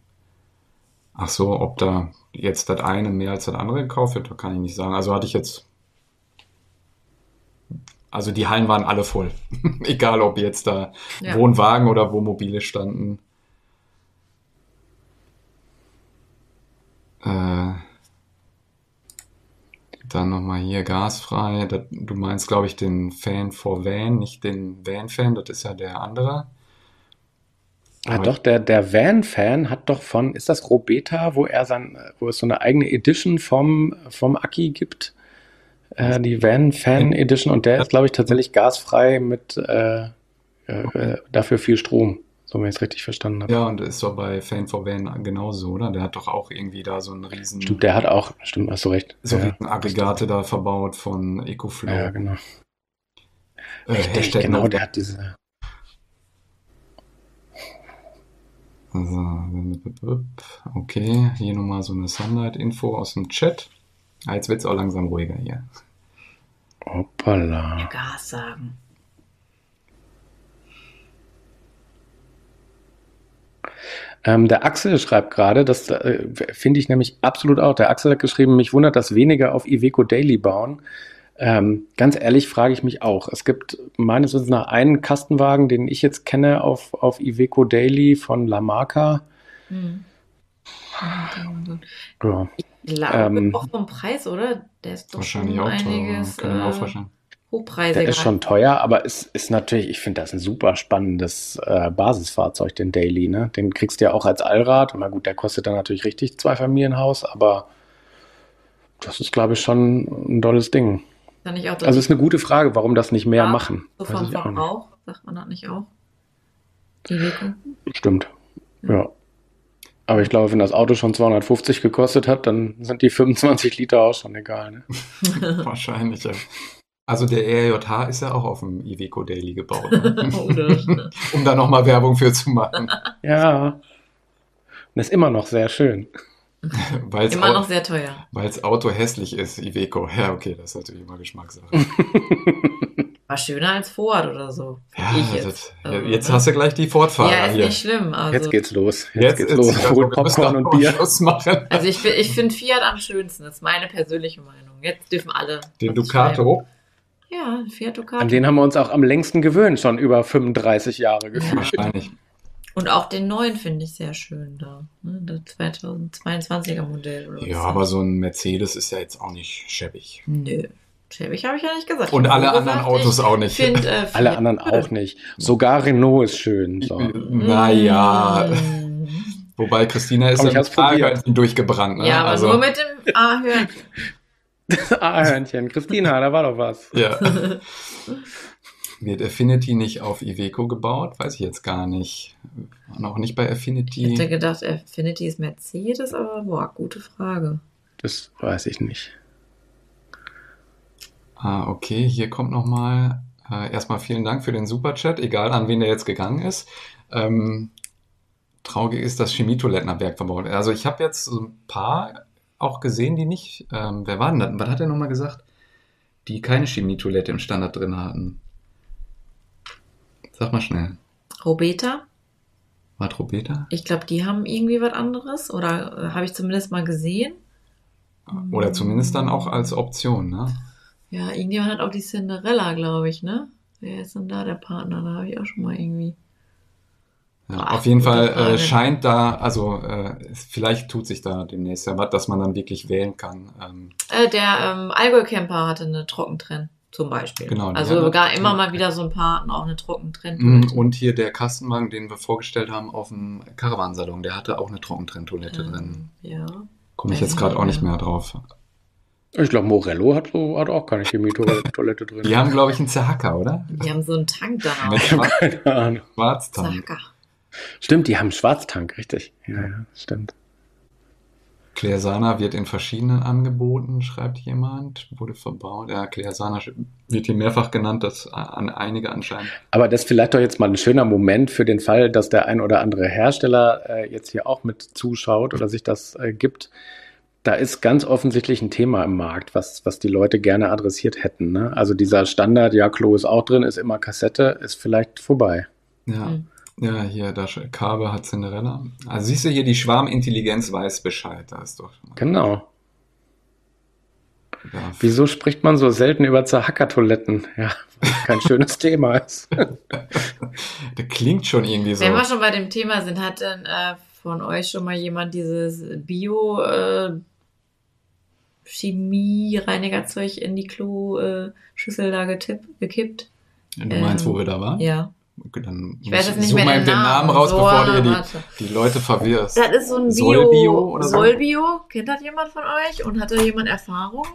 Ach so, ob da jetzt das eine mehr als das andere gekauft wird, kann ich nicht sagen. Also hatte ich jetzt. Also die Hallen waren alle voll. Egal ob jetzt da ja. Wohnwagen oder Wohnmobile standen. Äh, dann nochmal hier gasfrei. Das, du meinst, glaube ich, den Fan for Van, nicht den Van-Fan, das ist ja der andere. Ah, doch, der, der Van-Fan hat doch von, ist das Robeta, wo er sein, wo es so eine eigene Edition vom, vom Aki gibt? Äh, die Van-Fan Edition und der ist, glaube ich, tatsächlich gasfrei mit äh, äh, dafür viel Strom, so wenn ich es richtig verstanden habe. Ja, und ist doch bei Fan for Van genauso, oder? Der hat doch auch irgendwie da so einen riesen. Stimmt, der hat auch, stimmt, hast du recht. So ja, Aggregate da verbaut von EcoFlow. Ja, genau. Äh, Richtig, genau, der hat diese. Also, okay, hier nochmal so eine Sunlight-Info aus dem Chat. Ah, jetzt wird es auch langsam ruhiger hier. Hoppala. Gas sagen. Ähm, der Axel schreibt gerade, das äh, finde ich nämlich absolut auch. Der Axel hat geschrieben, mich wundert, dass weniger auf Iveco Daily bauen. Ähm, ganz ehrlich frage ich mich auch. Es gibt meines Wissens nach einen Kastenwagen, den ich jetzt kenne auf, auf Iveco Daily von La Marca. Hm. Ja. Ich glaube, ähm, auch vom Preis, oder? Der ist doch wahrscheinlich schon einiges teuer, äh, auch hochpreisiger. Der ist schon teuer, aber es ist natürlich, ich finde das ein super spannendes äh, Basisfahrzeug, den Daily. Ne? Den kriegst du ja auch als Allrad. Na gut, der kostet dann natürlich richtig zwei Familienhaus, aber das ist, glaube ich, schon ein tolles Ding. Dann nicht auch also ist eine gute Frage, warum das nicht mehr ja, machen. So vom Verbrauch, sagt man das nicht auch? Die Wirkung? Stimmt, ja. Aber ich glaube, wenn das Auto schon 250 gekostet hat, dann sind die 25 Liter auch schon egal. Ne? Wahrscheinlich, ja. Also der RJH ist ja auch auf dem Iveco Daily gebaut. Ne? um da nochmal Werbung für zu machen. Ja. Und ist immer noch sehr schön. Weil's immer noch sehr teuer. Weil das Auto hässlich ist, Iveco. Ja, okay, das ist natürlich immer Geschmackssache. War schöner als Ford oder so. Ja, jetzt. Das, also, jetzt hast du gleich die Ford-Fahrer ja, ist hier. nicht schlimm. Also, jetzt geht's los. Jetzt, jetzt geht's los. Hol Popcorn und Bier. Machen. Also ich, ich finde Fiat am schönsten. Das ist meine persönliche Meinung. Jetzt dürfen alle. Den Ducato? Ja, Fiat Ducato. An den haben wir uns auch am längsten gewöhnt, schon über 35 Jahre gefühlt. Ja. Wahrscheinlich. Und auch den neuen finde ich sehr schön da. Ne? Das 2022er Modell. Oder ja, aber so ein Mercedes ist ja jetzt auch nicht schäbig. Nö. Schäbig habe ich ja nicht gesagt. Und alle anderen gesagt, Autos auch nicht. Find, äh, alle anderen auch nicht. Sogar Renault ist schön. So. Naja. Mm. Wobei Christina ist Komm, ja mit A-Hörnchen durchgebrannt. Ne? Ja, aber also. nur mit dem A-Hörnchen. A-Hörnchen. Christina, da war doch was. Ja. Wird Affinity nicht auf Iveco gebaut? Weiß ich jetzt gar nicht. Noch nicht bei Affinity. Ich hätte gedacht, Affinity ist Mercedes, aber boah, gute Frage. Das weiß ich nicht. Ah, okay, hier kommt nochmal. Äh, erstmal vielen Dank für den Superchat, egal an wen der jetzt gegangen ist. Ähm, traurig ist, dass Chemietoiletten Berg verbaut. Also ich habe jetzt so ein paar auch gesehen, die nicht. Ähm, wer war denn das? Was hat er nochmal gesagt? die keine Chemietoilette im Standard drin hatten? Sag mal schnell. Robeta? War Trobeta? Ich glaube, die haben irgendwie was anderes. Oder äh, habe ich zumindest mal gesehen. Oder zumindest dann auch als Option, ne? Ja, irgendjemand hat auch die Cinderella, glaube ich, ne? Wer ist denn da der Partner? Da habe ich auch schon mal irgendwie. Ja, Ach, auf jeden Fall äh, scheint da, also äh, vielleicht tut sich da demnächst ja was, dass man dann wirklich wählen kann. Ähm, Äh, der ähm, Allgäu-Camper hatte eine Trockentrenn, zum Beispiel. Genau, Also gar immer mal wieder so ein paar hatten auch eine Trockentrenn. Mm, Und hier der Kastenwagen, den wir vorgestellt haben auf dem Caravansalon, der hatte auch eine Trockentrenntoilette drin. Ja. Komme ich jetzt gerade auch nicht mehr. drauf. Ich glaube, Morello hat, so, hat auch keine Chemietoilette drin. Die haben, glaube ich, einen Zahacker, oder? Die haben so einen Tank da. Schwarztank. Zacker. Stimmt, die haben einen Schwarztank, richtig. Ja, ja, stimmt. Clearsana wird in verschiedenen angeboten, schreibt jemand. Wurde verbaut. Ja, Clearsana wird hier mehrfach genannt, das an einige anscheinend. Aber das ist vielleicht doch jetzt mal ein schöner Moment für den Fall, dass der ein oder andere Hersteller äh, jetzt hier auch mit zuschaut oder sich das äh, gibt. Da ist ganz offensichtlich ein Thema im Markt, was, was die Leute gerne adressiert hätten. Ne? Also dieser Standard, ja, Klo ist auch drin, ist immer Kassette, ist vielleicht vorbei. Ja. Hm. Ja, hier, da sch- Kabe hat Cinderella. Also siehst du hier, die Schwarmintelligenz weiß Bescheid. Da ist doch. Genau. Da, Wieso spricht man so selten über Zahacker-Toiletten? Ja, kein schönes Thema ist. der klingt schon irgendwie so. Wenn wir schon bei dem Thema sind, hat denn äh, von euch schon mal jemand dieses Bio äh, Chemie-Reinigerzeug in die Klo-Schüssel da getipp, gekippt? Du meinst, wo ähm, wir da waren? Ja. Okay, dann Ich weiß jetzt nicht mehr mal den den Namen Namen. raus, So, bevor du die, die Leute verwirrst. Das ist so ein Bio. Solbio oder so? Solbio. Kennt das jemand von euch? Und hat da jemand Erfahrung?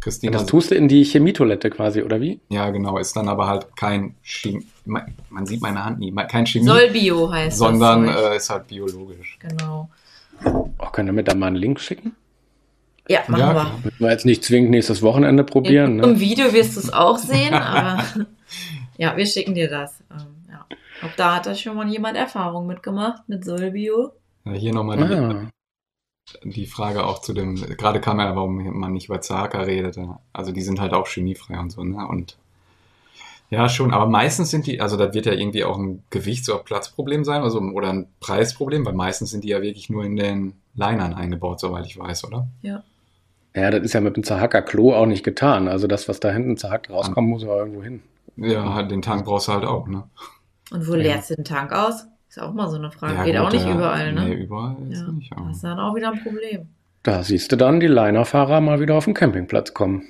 Christina, Das tust du in die Chemietoilette quasi, oder wie? ja genau, ist dann aber halt kein Chemie, man, sieht meine Hand nie, kein Chemie, Solbio heißt sondern das. Zeug. äh, ist halt biologisch. genau. Oh, können wir mit da mal einen Link schicken? Ja, machen Ja, wir. Müssen wir jetzt nicht zwingend nächstes Wochenende probieren. Im Ne? Video wirst du es auch sehen, aber ja, wir schicken dir das. Ähm, ja. Auch da hat da schon mal jemand Erfahrung mitgemacht mit Solbio. Ja, hier nochmal die, Ah, die Frage auch zu dem, gerade kam ja, warum man nicht über Zahaka redet. ja. Also die sind halt auch chemiefrei und so, ne? Und ja, schon, aber meistens sind die, also das wird ja irgendwie auch ein Gewichts- oder Platzproblem sein, also, oder ein Preisproblem, weil meistens sind die ja wirklich nur in den Linern eingebaut, soweit ich weiß, oder? ja, das ist ja mit dem Zahacker-Klo auch nicht getan. Also das, was da hinten zahackt rauskommt, muss ja irgendwo hin. Ja, halt, den Tank brauchst du halt auch, ne? Und wo Ja. leerst du den Tank aus? Ist auch mal so eine Frage. Ja, Geht gut, auch nicht ja, überall, ne? Nee, überall ist ja. nicht. Aber. Das ist dann auch wieder ein Problem. Da siehst du dann die Linerfahrer mal wieder auf den Campingplatz kommen.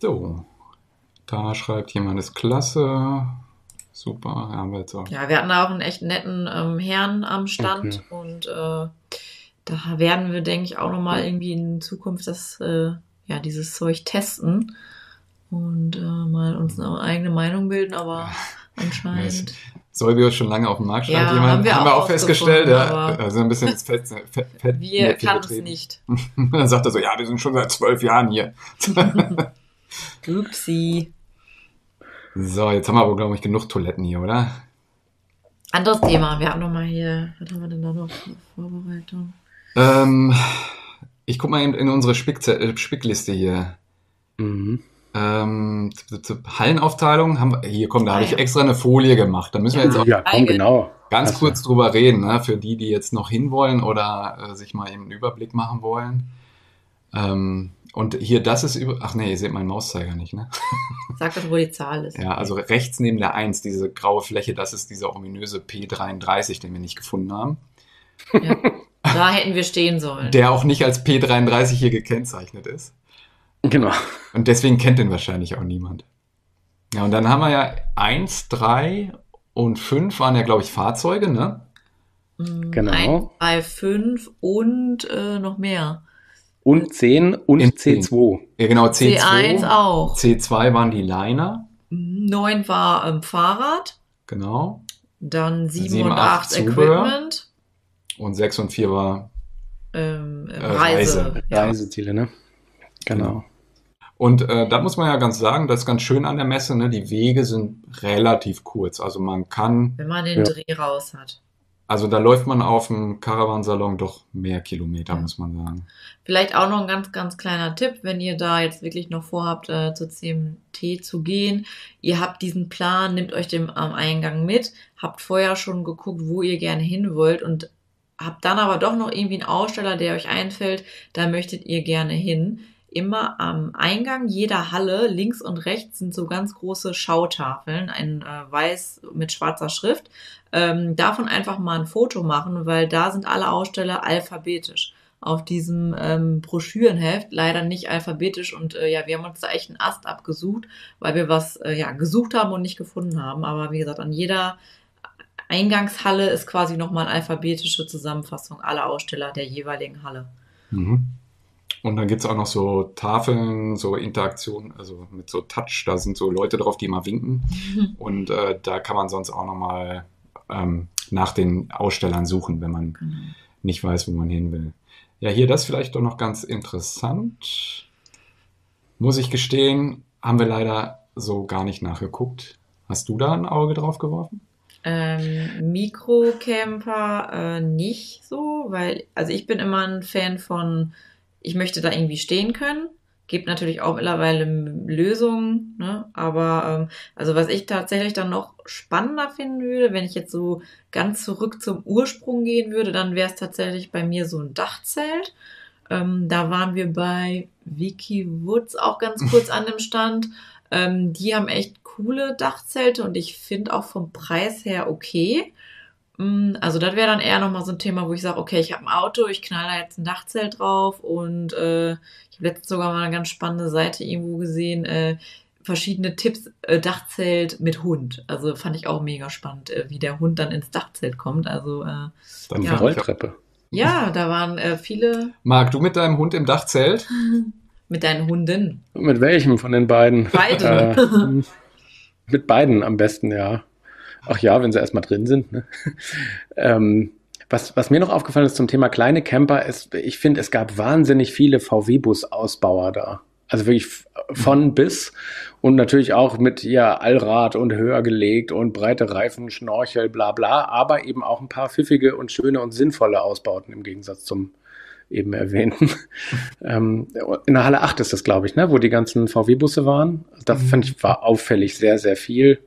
So, da schreibt jemand, ist klasse. Super, haben wir jetzt auch. Ja, wir hatten da auch einen echt netten ähm, Herrn am Stand und äh, da werden wir, denke ich, auch nochmal irgendwie in Zukunft das, äh, ja, dieses Zeug testen und äh, mal uns eine eigene Meinung bilden, aber anscheinend. Solbio ist schon lange auf dem Markt, schreibt Ja, jemand. haben wir auch festgestellt. Ja, also ein bisschen ins Fett, Fett, Fett Wir kannten es nicht. Dann sagt er so, ja, wir sind schon seit zwölf Jahren hier. Upsi. so, jetzt haben wir aber, glaube ich, genug Toiletten hier, oder? Anderes Thema. Wir haben noch mal hier, was haben wir denn da noch? für Vorbereitung. Ähm, ich guck mal eben in unsere Spickze Spickliste hier. Mhm. Ähm, Hallenaufteilung haben wir, hier komm, da Ah, habe ich ja. extra eine Folie gemacht. Da müssen wir Ja. jetzt auch Ja, komm, genau. ganz Klasse. kurz drüber reden, ne? für die, die jetzt noch hinwollen oder äh, sich mal eben einen Überblick machen wollen. Ähm, und hier, das ist über. Ach nee, ihr seht meinen Mauszeiger nicht, ne? Sag doch, wo die Zahl ist. Ja, also rechts neben der 1, diese graue Fläche, das ist dieser ominöse P33, den wir nicht gefunden haben. Ja. Da hätten wir stehen sollen. Der auch nicht als P33 hier gekennzeichnet ist. Genau. Und deswegen kennt den wahrscheinlich auch niemand. Ja, und dann haben wir ja 1, 3 und 5 waren ja, glaube ich, Fahrzeuge, ne? Mm, Genau. Ein, drei, fünf und äh, noch mehr. Und 10 und In C2. Ja, genau, C2. C1 auch. C2 waren die Liner, Neun war ähm, Fahrrad. genau. Dann sieben, Sieben, und acht acht Zubehör. Equipment. Und 6 und 4 war. Ähm, Äh, Reise. Reise. Ja. Reiseziele, ne? Genau. Und äh, da muss man ja ganz sagen, das ist ganz schön an der Messe, ne? Die Wege sind relativ kurz. Also man kann, Wenn man den Ja. Dreh raus hat. Also da läuft man auf dem Caravansalon doch mehr Kilometer, Ja. muss man sagen. Vielleicht auch noch ein ganz, ganz kleiner Tipp, wenn ihr da jetzt wirklich noch vorhabt, äh, zu CMT zu gehen. Ihr habt diesen Plan, nehmt euch den am Eingang mit, habt vorher schon geguckt, wo ihr gerne hin wollt und habt dann aber doch noch irgendwie einen Aussteller, der euch einfällt, da möchtet ihr gerne hin. Immer am Eingang jeder Halle, links und rechts, sind so ganz große Schautafeln, ein äh, weiß mit schwarzer Schrift. Ähm, davon einfach mal ein Foto machen, weil da sind alle Aussteller alphabetisch auf diesem ähm, Broschürenheft leider nicht alphabetisch und äh, ja, wir haben uns da echt einen Ast abgesucht, weil wir was äh, ja gesucht haben und nicht gefunden haben. Aber wie gesagt, an jeder Eingangshalle ist quasi nochmal eine alphabetische Zusammenfassung aller Aussteller der jeweiligen Halle. Mhm. Und dann gibt's auch noch so Tafeln, so Interaktionen, also mit so Touch, da sind so Leute drauf, die immer winken. Und äh, da kann man sonst auch nochmal ähm, nach den Ausstellern suchen, wenn man Genau. nicht weiß, wo man hin will. Ja, hier das vielleicht doch noch ganz interessant. Muss ich gestehen, haben wir leider so gar nicht nachgeguckt. Hast du da ein Auge drauf geworfen? Ähm, Mikrocamper äh, nicht so, weil, also ich bin immer ein Fan von, ich möchte da irgendwie stehen können. Gibt natürlich auch mittlerweile Lösungen, ne? Aber ähm, also was ich tatsächlich dann noch spannender finden würde, wenn ich jetzt so ganz zurück zum Ursprung gehen würde, dann wäre es tatsächlich bei mir so ein Dachzelt. Ähm, da waren wir bei Vicky Woods auch ganz kurz an dem Stand. Ähm, die haben echt coole Dachzelte und ich finde auch vom Preis her okay. Mm, Also das wäre dann eher nochmal so ein Thema, wo ich sage, okay, ich habe ein Auto, ich knall da jetzt ein Dachzelt drauf und äh, ich habe letztens sogar mal eine ganz spannende Seite irgendwo gesehen, äh, verschiedene Tipps, äh, Dachzelt mit Hund. Also fand ich auch mega spannend, äh, wie der Hund dann ins Dachzelt kommt. Also äh, Dann Ja. ja. Rolltreppe. ja, da waren äh, viele Marc, du mit deinem Hund im Dachzelt? mit deinen Hunden. Mit welchem von den beiden? Beide. Äh, mit beiden am besten, ja. Ach ja, wenn sie erstmal drin sind. Ne? ähm, was, was mir noch aufgefallen ist zum Thema kleine Camper, ist, ich finde, es gab wahnsinnig viele VW-Bus-Ausbauer da. Also wirklich von bis und natürlich auch mit ja Allrad und höher gelegt und breite Reifen, Schnorchel, bla bla, aber eben auch ein paar pfiffige und schöne und sinnvolle Ausbauten im Gegensatz zum eben erwähnten. ähm, in der Halle 8 ist das, glaube ich, ne, wo die ganzen VW-Busse waren. Da Mhm. fand ich, war auffällig sehr, sehr viel.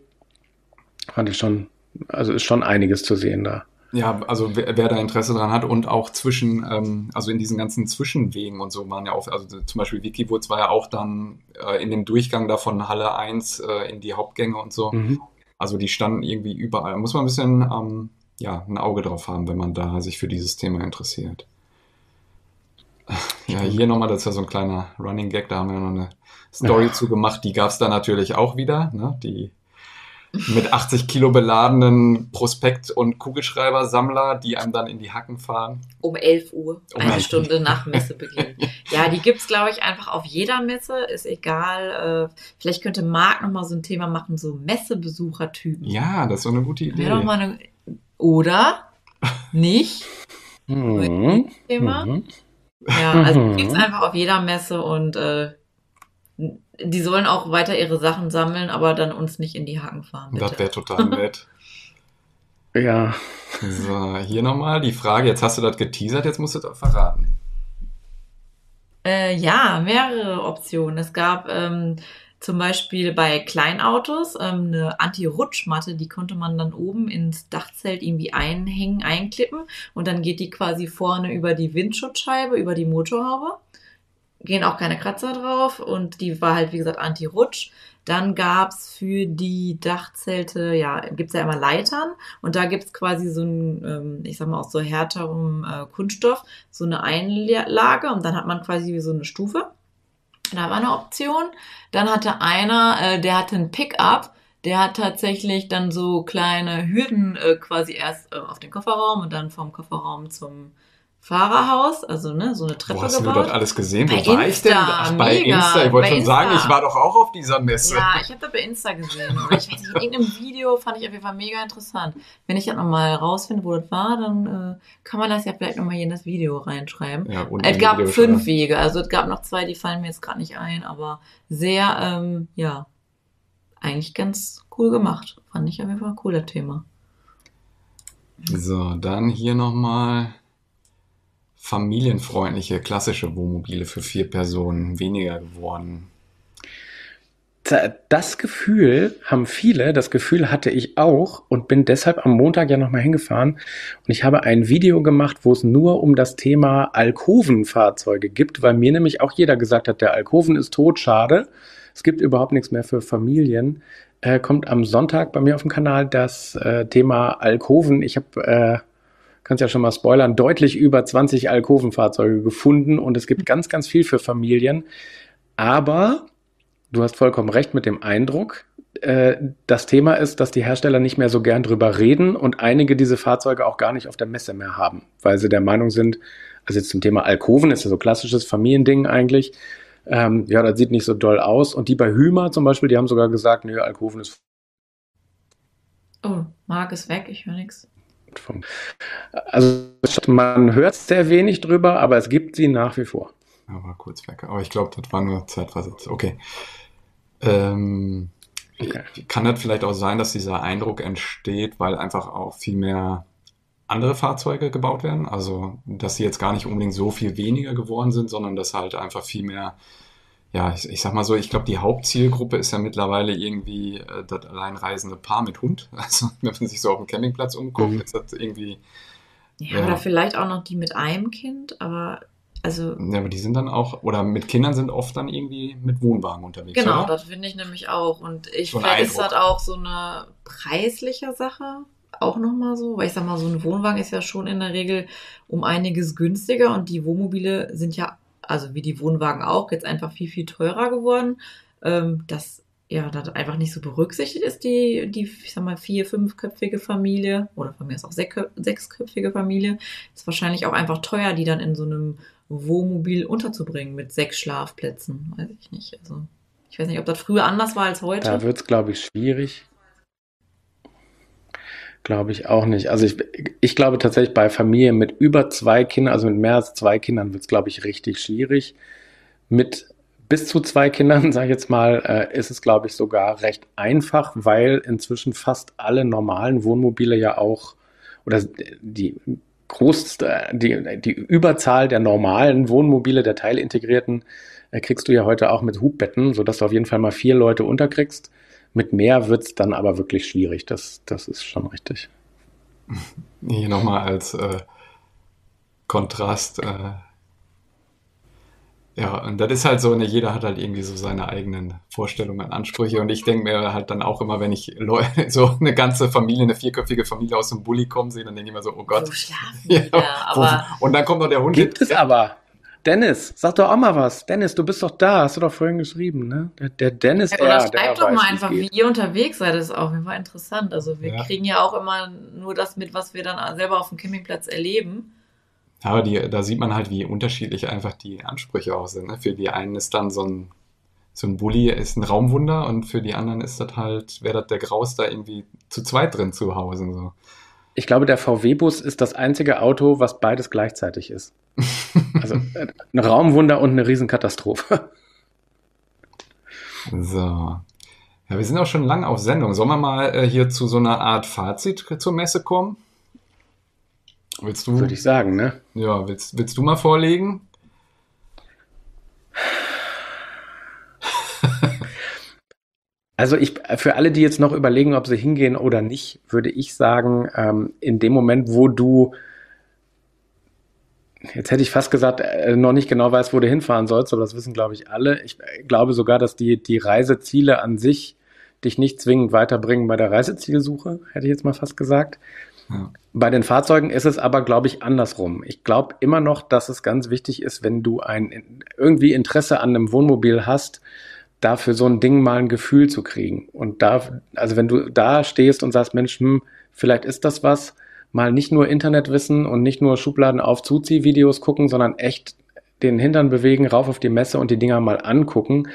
Fand ich schon, also ist schon einiges zu sehen da. Ja, also wer, wer da Interesse dran hat und auch zwischen, ähm, also in diesen ganzen Zwischenwegen und so waren ja auch, also zum Beispiel Wikiboots war ja auch dann äh, in dem Durchgang da von Halle 1 äh, in die Hauptgänge und so. Mhm. Also die standen irgendwie überall. Muss man ein bisschen, ähm, ja, ein Auge drauf haben, wenn man da sich für dieses Thema interessiert. Ja, hier nochmal, das ist ja so ein kleiner Running Gag, da haben wir noch eine Story Ja. zu gemacht. Die gab es da natürlich auch wieder, ne? Die mit 80 Kilo beladenen Prospekt- und Kugelschreibersammler, die einem dann in die Hacken fahren. Um 11 Uhr, Um eine 11 Stunde nach Messebeginn. ja, die gibt's glaube ich, einfach auf jeder Messe, ist egal. Äh, vielleicht könnte Marc nochmal so ein Thema machen, so Messebesuchertypen. Ja, das ist so eine gute Idee. Wäre doch mal eine, oder? Nicht? Mhm. Thema? Mhm. Ja, also Mhm. gibt's einfach auf jeder Messe und äh, die sollen auch weiter ihre Sachen sammeln, aber dann uns nicht in die Haken fahren. Das Bitte. wäre total nett. Ja, So, hier nochmal die Frage. Jetzt hast du das geteasert, jetzt musst du das verraten. Äh, ja, mehrere Optionen. Es gab ähm, zum Beispiel bei Kleinautos ähm, eine Anti-Rutschmatte, die konnte man dann oben ins Dachzelt irgendwie einhängen, einklippen und dann geht die quasi vorne über die Windschutzscheibe, über die Motorhaube. Gehen auch keine Kratzer drauf und die war halt, wie gesagt, Anti-Rutsch. Dann gab's für die Dachzelte, ja, gibt's ja immer Leitern und da gibt's quasi so ein, ähm, ich sag mal, aus so härterem äh, Kunststoff, so eine Einlage und dann hat man quasi wie so eine Stufe. Da war eine Option. Dann hatte einer, äh, der hatte ein Pickup, der hat tatsächlich dann so kleine Hürden äh, quasi erst auf den Kofferraum und dann vom Kofferraum zum Fahrerhaus, also ne, so eine Treppe Wo hast du gebaut. das alles gesehen? Bei Wo war ich denn? Insta, Ach, bei mega. Insta. Ich wollte Bei schon sagen, Insta. ich war doch auch auf dieser Messe. Ja, ich habe das bei Insta gesehen. Oder ich weiß nicht, in irgendeinem Video fand ich auf jeden Fall mega interessant. Wenn ich das nochmal rausfinde, wo das war, dann äh, kann man das ja vielleicht nochmal hier in das Video reinschreiben. Ja, Es gab Video fünf schon. Wege, also es gab noch zwei, die fallen mir jetzt gerade nicht ein, aber sehr, ähm, ja, eigentlich ganz cool gemacht. Fand ich auf jeden Fall ein cooler Thema. So, dann hier nochmal familienfreundliche, klassische Wohnmobile für vier Personen weniger geworden. Das Gefühl haben viele, das Gefühl hatte ich auch und bin deshalb am Montag ja nochmal hingefahren und ich habe ein Video gemacht, wo es nur um das Thema Alkovenfahrzeuge gibt, weil mir nämlich auch jeder gesagt hat, der Alkoven ist tot, schade. Es gibt überhaupt nichts mehr für Familien. Äh, kommt am Sonntag bei mir auf dem Kanal das äh, Thema Alkoven. Ich habe äh, kannst ja schon mal spoilern, deutlich über 20 Alkovenfahrzeuge gefunden und es gibt ganz, ganz viel für Familien. Aber du hast vollkommen recht mit dem Eindruck. Äh, das Thema ist, dass die Hersteller nicht mehr so gern drüber reden und einige diese Fahrzeuge auch gar nicht auf der Messe mehr haben, weil sie der Meinung sind, also jetzt zum Thema Alkoven ist ja so klassisches Familiending eigentlich. Ähm, ja, das sieht nicht so doll aus. Und die bei Hümer zum Beispiel, die haben sogar gesagt, nö, Alkoven ist. Oh, Marc ist weg, ich höre nichts. Also man hört sehr wenig drüber, aber es gibt sie nach wie vor. Aber kurz weg. Aber ich glaube, das war nur zeitversetzt. Okay. Ähm, okay. Kann das vielleicht auch sein, dass dieser Eindruck entsteht, weil einfach auch viel mehr andere Fahrzeuge gebaut werden? Also, dass sie jetzt gar nicht unbedingt so viel weniger geworden sind, sondern dass halt einfach viel mehr ja, ich, ich sag mal so, ich glaube, die Hauptzielgruppe ist ja mittlerweile irgendwie äh, das alleinreisende Paar mit Hund. Also, wenn man sich so auf dem Campingplatz umguckt, mhm. ist das irgendwie. Ja, ja, oder vielleicht auch noch die mit einem Kind, aber also. Ja, aber die sind dann auch, oder mit Kindern sind oft dann irgendwie mit Wohnwagen unterwegs. Genau, oder? das finde ich nämlich auch. Und ich so finde, ist das auch so eine preisliche Sache auch nochmal so, weil ich sag mal, so ein Wohnwagen ist ja schon in der Regel um einiges günstiger und die Wohnmobile sind ja also wie die Wohnwagen auch, jetzt einfach viel, viel teurer geworden. Ähm, dass ja, das einfach nicht so berücksichtigt ist, die, die, ich sag mal, vier-, fünfköpfige Familie oder von mir ist auch sechsköpfige Familie, ist wahrscheinlich auch einfach teuer, die dann in so einem Wohnmobil unterzubringen mit sechs Schlafplätzen. Weiß ich nicht. Also, ich weiß nicht, ob das früher anders war als heute. Da wird es, glaube ich, schwierig. Glaube ich auch nicht. Also ich, ich glaube tatsächlich bei Familien mit über zwei Kindern, also mit mehr als zwei Kindern, wird es, glaube ich, richtig schwierig. Mit bis zu zwei Kindern, sage ich jetzt mal, äh, ist es, glaube ich, sogar recht einfach, weil inzwischen fast alle normalen Wohnmobile ja auch, oder die große, die, die Überzahl der normalen Wohnmobile, der teilintegrierten, äh, kriegst du ja heute auch mit Hubbetten, sodass du auf jeden Fall mal vier Leute unterkriegst. Mit mehr wird es dann aber wirklich schwierig. Das, das ist schon richtig. Hier nochmal als äh, Kontrast. Äh, ja, und das ist halt so, ne, jeder hat halt irgendwie so seine eigenen Vorstellungen, Ansprüche. Und ich denke mir halt dann auch immer, wenn ich Leute, so eine ganze Familie, eine vierköpfige Familie aus dem Bulli kommen sehe, dann denke ich immer so, oh Gott. So schlafen ja, ja, aber und dann kommt noch der Hund. Gibt es aber. Dennis, sag doch auch mal was. Dennis, du bist doch da, hast du doch vorhin geschrieben, ne? Der, der Dennis, ja, oder schreib doch mal einfach, wie ihr unterwegs seid, das ist auch war interessant. Also wir ja. kriegen ja auch immer nur das mit, was wir dann selber auf dem Campingplatz erleben. Aber die, da sieht man halt, wie unterschiedlich einfach die Ansprüche auch sind. Ne? Für die einen ist dann so ein, so ein Bulli ist ein Raumwunder und für die anderen ist das halt, wäre das der Graus da irgendwie zu zweit drin zu Hause. So. Ich glaube, der VW-Bus ist das einzige Auto, was beides gleichzeitig ist. Also äh, ein Raumwunder und eine Riesenkatastrophe. So. Ja, wir sind auch schon lange auf Sendung. Sollen wir mal äh, hier zu so einer Art Fazit zur Messe kommen? Willst du? Würde ich sagen, ne? Ja, willst, willst du mal vorlegen? Also ich, für alle, die jetzt noch überlegen, ob sie hingehen oder nicht, würde ich sagen, ähm, in dem Moment, wo du, jetzt hätte ich fast gesagt, äh, noch nicht genau weißt, wo du hinfahren sollst, aber das wissen, glaube ich, alle. Ich glaube sogar, dass die, die Reiseziele an sich dich nicht zwingend weiterbringen bei der Reisezielsuche, hätte ich jetzt mal fast gesagt. Ja. Bei den Fahrzeugen ist es aber, glaube ich, andersrum. Ich glaube immer noch, dass es ganz wichtig ist, wenn du ein irgendwie Interesse an einem Wohnmobil hast, dafür so ein Ding mal ein Gefühl zu kriegen. Und da, also wenn du da stehst und sagst, Mensch, hm, vielleicht ist das was, mal nicht nur Internetwissen und nicht nur Schubladen auf Zuziehvideos gucken, sondern echt den Hintern bewegen, rauf auf die Messe und die Dinger mal angucken.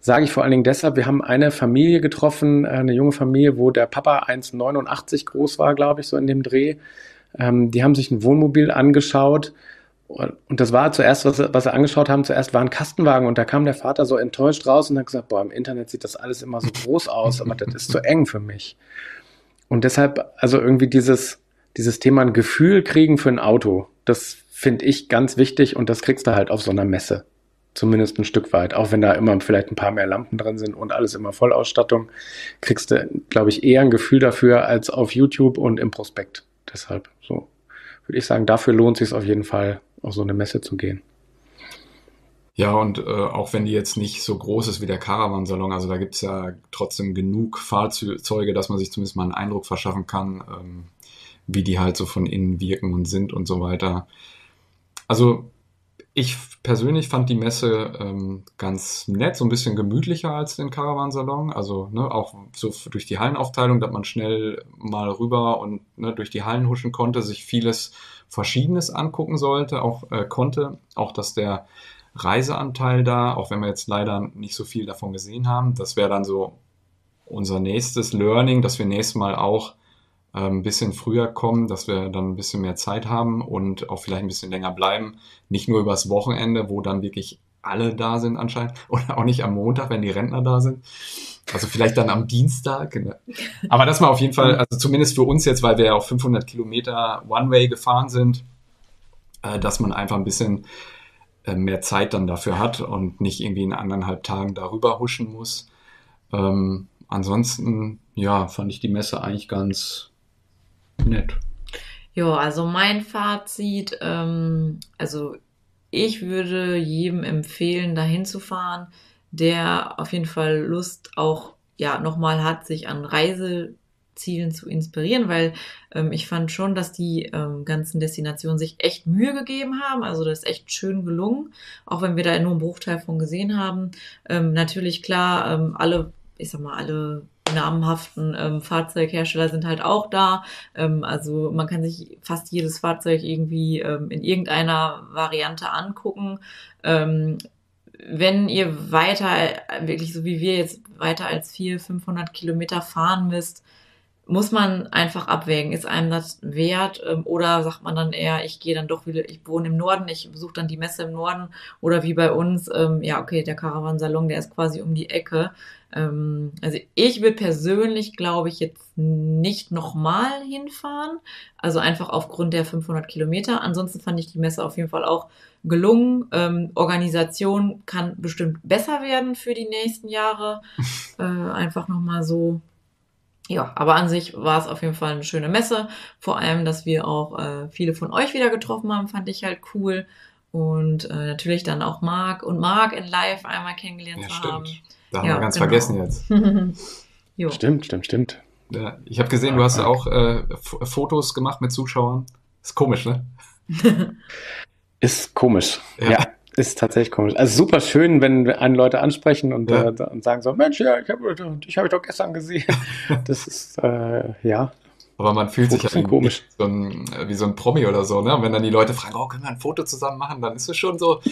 Sage ich vor allen Dingen deshalb, wir haben eine Familie getroffen, eine junge Familie, wo der Papa 1,89 groß war, glaube ich, so in dem Dreh. Ähm, die haben sich ein Wohnmobil angeschaut und das war zuerst, was, was sie angeschaut haben, zuerst war ein Kastenwagen und da kam der Vater so enttäuscht raus und hat gesagt, boah, im Internet sieht das alles immer so groß aus, aber das ist zu eng für mich. Und deshalb, also irgendwie dieses dieses Thema ein Gefühl kriegen für ein Auto. Das finde ich ganz wichtig und das kriegst du halt auf so einer Messe. Zumindest ein Stück weit. Auch wenn da immer vielleicht ein paar mehr Lampen drin sind und alles immer Vollausstattung, kriegst du, glaube ich, eher ein Gefühl dafür als auf YouTube und im Prospekt. Deshalb, so würde ich sagen, dafür lohnt es sich auf jeden Fall, auf so eine Messe zu gehen. Ja, und äh, auch wenn die jetzt nicht so groß ist wie der Caravan-Salon, also da gibt es ja trotzdem genug Fahrzeuge, dass man sich zumindest mal einen Eindruck verschaffen kann, ähm, wie die halt so von innen wirken und sind und so weiter. Also ich persönlich fand die Messe ähm, ganz nett, so ein bisschen gemütlicher als den Caravan-Salon. Also ne, auch so durch die Hallenaufteilung, dass man schnell mal rüber und ne, durch die Hallen huschen konnte, sich vieles Verschiedenes angucken sollte, auch äh, konnte. Auch dass der Reiseanteil da, auch wenn wir jetzt leider nicht so viel davon gesehen haben. Das wäre dann so unser nächstes Learning, dass wir nächstes Mal auch ein bisschen früher kommen, dass wir dann ein bisschen mehr Zeit haben und auch vielleicht ein bisschen länger bleiben. Nicht nur übers Wochenende, wo dann wirklich alle da sind anscheinend oder auch nicht am Montag, wenn die Rentner da sind. Also vielleicht dann am Dienstag. Ne? Aber das mal auf jeden Fall, also zumindest für uns jetzt, weil wir ja auch 500 Kilometer One-Way gefahren sind, äh, dass man einfach ein bisschen äh, mehr Zeit dann dafür hat und nicht irgendwie in anderthalb Tagen darüber huschen muss. Ähm, ansonsten, ja, fand ich die Messe eigentlich ganz nett. Ja, also mein Fazit, ähm, also ich würde jedem empfehlen, dahin zu fahren, der auf jeden Fall Lust auch ja nochmal hat, sich an Reise Zielen zu inspirieren, weil ähm, ich fand schon, dass die ähm, ganzen Destinationen sich echt Mühe gegeben haben. Also das ist echt schön gelungen, auch wenn wir da nur einen Bruchteil von gesehen haben. Ähm, natürlich klar, ähm, alle, ich sag mal, alle namenhaften ähm, Fahrzeughersteller sind halt auch da. Ähm, also man kann sich fast jedes Fahrzeug irgendwie ähm, in irgendeiner Variante angucken. Ähm, wenn ihr weiter, wirklich so wie wir jetzt weiter als 400, 500 Kilometer fahren müsst, muss man einfach abwägen, ist einem das wert ähm, oder sagt man dann eher, ich gehe dann doch wieder, ich wohne im Norden, ich besuche dann die Messe im Norden oder wie bei uns, ähm, ja okay, der Caravansalon, der ist quasi um die Ecke. Ähm, also ich will persönlich, glaube ich, jetzt nicht nochmal hinfahren, also einfach aufgrund der 500 Kilometer. Ansonsten fand ich die Messe auf jeden Fall auch gelungen. Ähm, Organisation kann bestimmt besser werden für die nächsten Jahre. äh, einfach nochmal so ja, aber an sich war es auf jeden Fall eine schöne Messe. Vor allem, dass wir auch äh, viele von euch wieder getroffen haben, fand ich halt cool. Und äh, natürlich dann auch Marc und Marc in Live einmal kennengelernt ja, zu stimmt. Da haben ja, wir ganz genau. vergessen jetzt. stimmt, stimmt, stimmt. Ja, ich habe gesehen, du hast ja auch äh, Fotos gemacht mit Zuschauern. Ist komisch, ne? Ist komisch. ja. ja. Ist tatsächlich komisch. Also super schön, wenn einen Leute ansprechen und, ja. äh, und sagen so, Mensch, ja, ich habe dich hab ich doch gestern gesehen. Das ist, äh, ja. Aber man fühlt sich ja komisch. So ein, wie so ein Promi oder so, ne? Und wenn dann die Leute fragen, oh, können wir ein Foto zusammen machen, dann ist es schon so.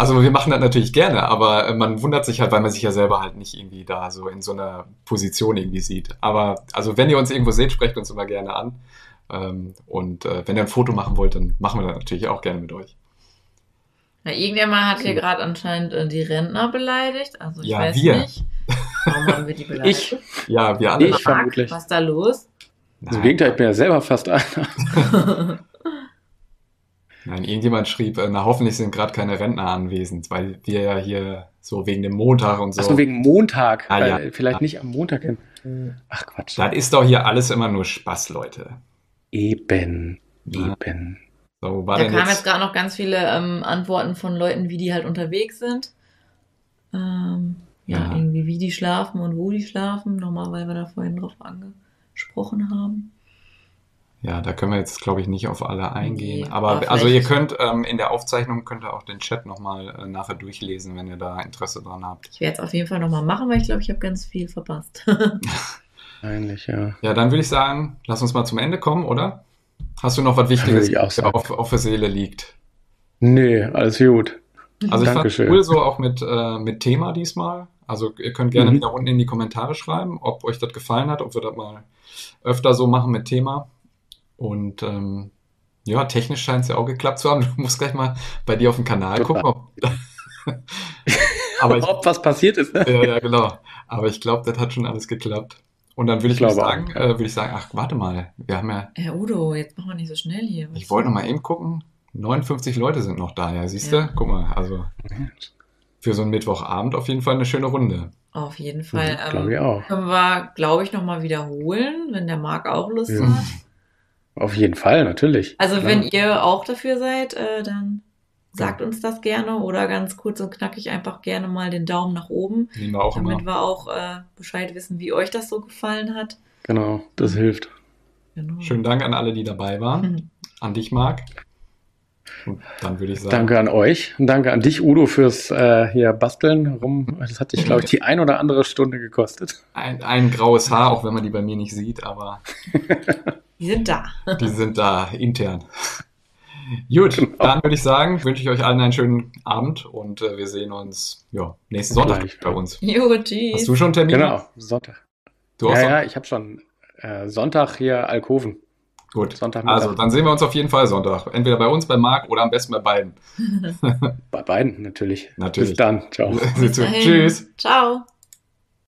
Also wir machen das natürlich gerne, aber man wundert sich halt, weil man sich ja selber halt nicht irgendwie da so in so einer Position irgendwie sieht. Aber also wenn ihr uns irgendwo seht, sprecht uns immer gerne an. Ähm, und äh, wenn ihr ein Foto machen wollt, dann machen wir das natürlich auch gerne mit euch. Ja, irgendjemand hat hier gerade anscheinend äh, die Rentner beleidigt. Also ich ja, weiß wir. nicht. Warum haben wir die beleidigt? Ich. Ja, wir alle. Ich vermutlich. Was ist da los? Nein. Im Gegenteil, ich bin ja selber fast einer. Nein, irgendjemand schrieb, äh, na hoffentlich sind gerade keine Rentner anwesend, weil wir ja hier so wegen dem Montag und so. Achso, wegen Montag. Ah, ja. Vielleicht ja. nicht am Montag hin. Ach Quatsch. Das ist doch hier alles immer nur Spaß, Leute. Eben. Eben. So, war da denn kamen jetzt, jetzt gerade noch ganz viele ähm, Antworten von Leuten, wie die halt unterwegs sind. Ähm, ja, Ja. irgendwie wie die schlafen und wo die schlafen. Nochmal, weil wir da vorhin drauf angesprochen haben. Ja, da können wir jetzt, glaube ich, nicht auf alle eingehen. Nee, aber also ihr könnt ähm, in der Aufzeichnung könnt ihr auch den Chat nochmal äh, nachher durchlesen, wenn ihr da Interesse dran habt. Ich werde es auf jeden Fall nochmal machen, weil ich glaube, ich habe ganz viel verpasst. Eigentlich, ja. Ja, dann würde ich sagen, lass uns mal zum Ende kommen, oder? Hast du noch was Wichtiges, was auf, auf der Seele liegt? Nee, alles gut. Also ich Dankeschön. fand cool so auch mit, äh, mit Thema diesmal. Also ihr könnt gerne Mhm. wieder unten in die Kommentare schreiben, ob euch das gefallen hat, ob wir das mal öfter so machen mit Thema. Und ähm, ja, technisch scheint es ja auch geklappt zu haben. Du musst gleich mal bei dir auf dem Kanal Super. gucken. Ob, aber ich, Ob was passiert ist, ne? ja, ja, genau. Aber ich glaube, das hat schon alles geklappt. Und dann würde ich, Ich sagen, äh, würde ich sagen, ach, warte mal, wir haben ja, Herr Udo, jetzt machen wir nicht so schnell hier. Was- ich wollte noch mal eben gucken, 59 Leute sind noch da, ja, siehst Ja. du? Guck mal, also für so einen Mittwochabend auf jeden Fall eine schöne Runde. Auf jeden Fall. Mhm, Glaube ich Ähm, auch. können wir, glaube ich, nochmal wiederholen, wenn der Marc auch Lust Ja. hat. Auf jeden Fall, natürlich. Also Klar. wenn ihr auch dafür seid, äh, dann sagt uns das gerne oder ganz kurz und knackig einfach gerne mal den Daumen nach oben, Nehmen wir auch damit immer. wir auch äh, Bescheid wissen, wie euch das so gefallen hat. Genau, das hilft. Genau. Schönen Dank an alle, die dabei waren. Mhm. An dich, Marc. Und dann würde ich sagen, Danke an euch und danke an dich, Udo, fürs äh, hier Basteln rum. Das hat dich, glaube ich, die ein oder andere Stunde gekostet. ein, ein graues Haar, auch wenn man die bei mir nicht sieht, aber Die sind da. die sind da intern. Gut, Genau. dann würde ich sagen, wünsche ich euch allen einen schönen Abend und äh, wir sehen uns ja, nächsten Sonntag Gleich. bei uns. Jo, tschüss. Hast du schon Termine? Genau, Sonntag. Du auch Ja, so? ja, ich habe schon äh, Sonntag hier Alkoven. Gut. Also, dann sehen wir uns auf jeden Fall Sonntag. Entweder bei uns, bei Marc oder am besten bei beiden. Bei beiden natürlich. Natürlich. Bis dann. Ciao. Dahin. Tschüss. Ciao.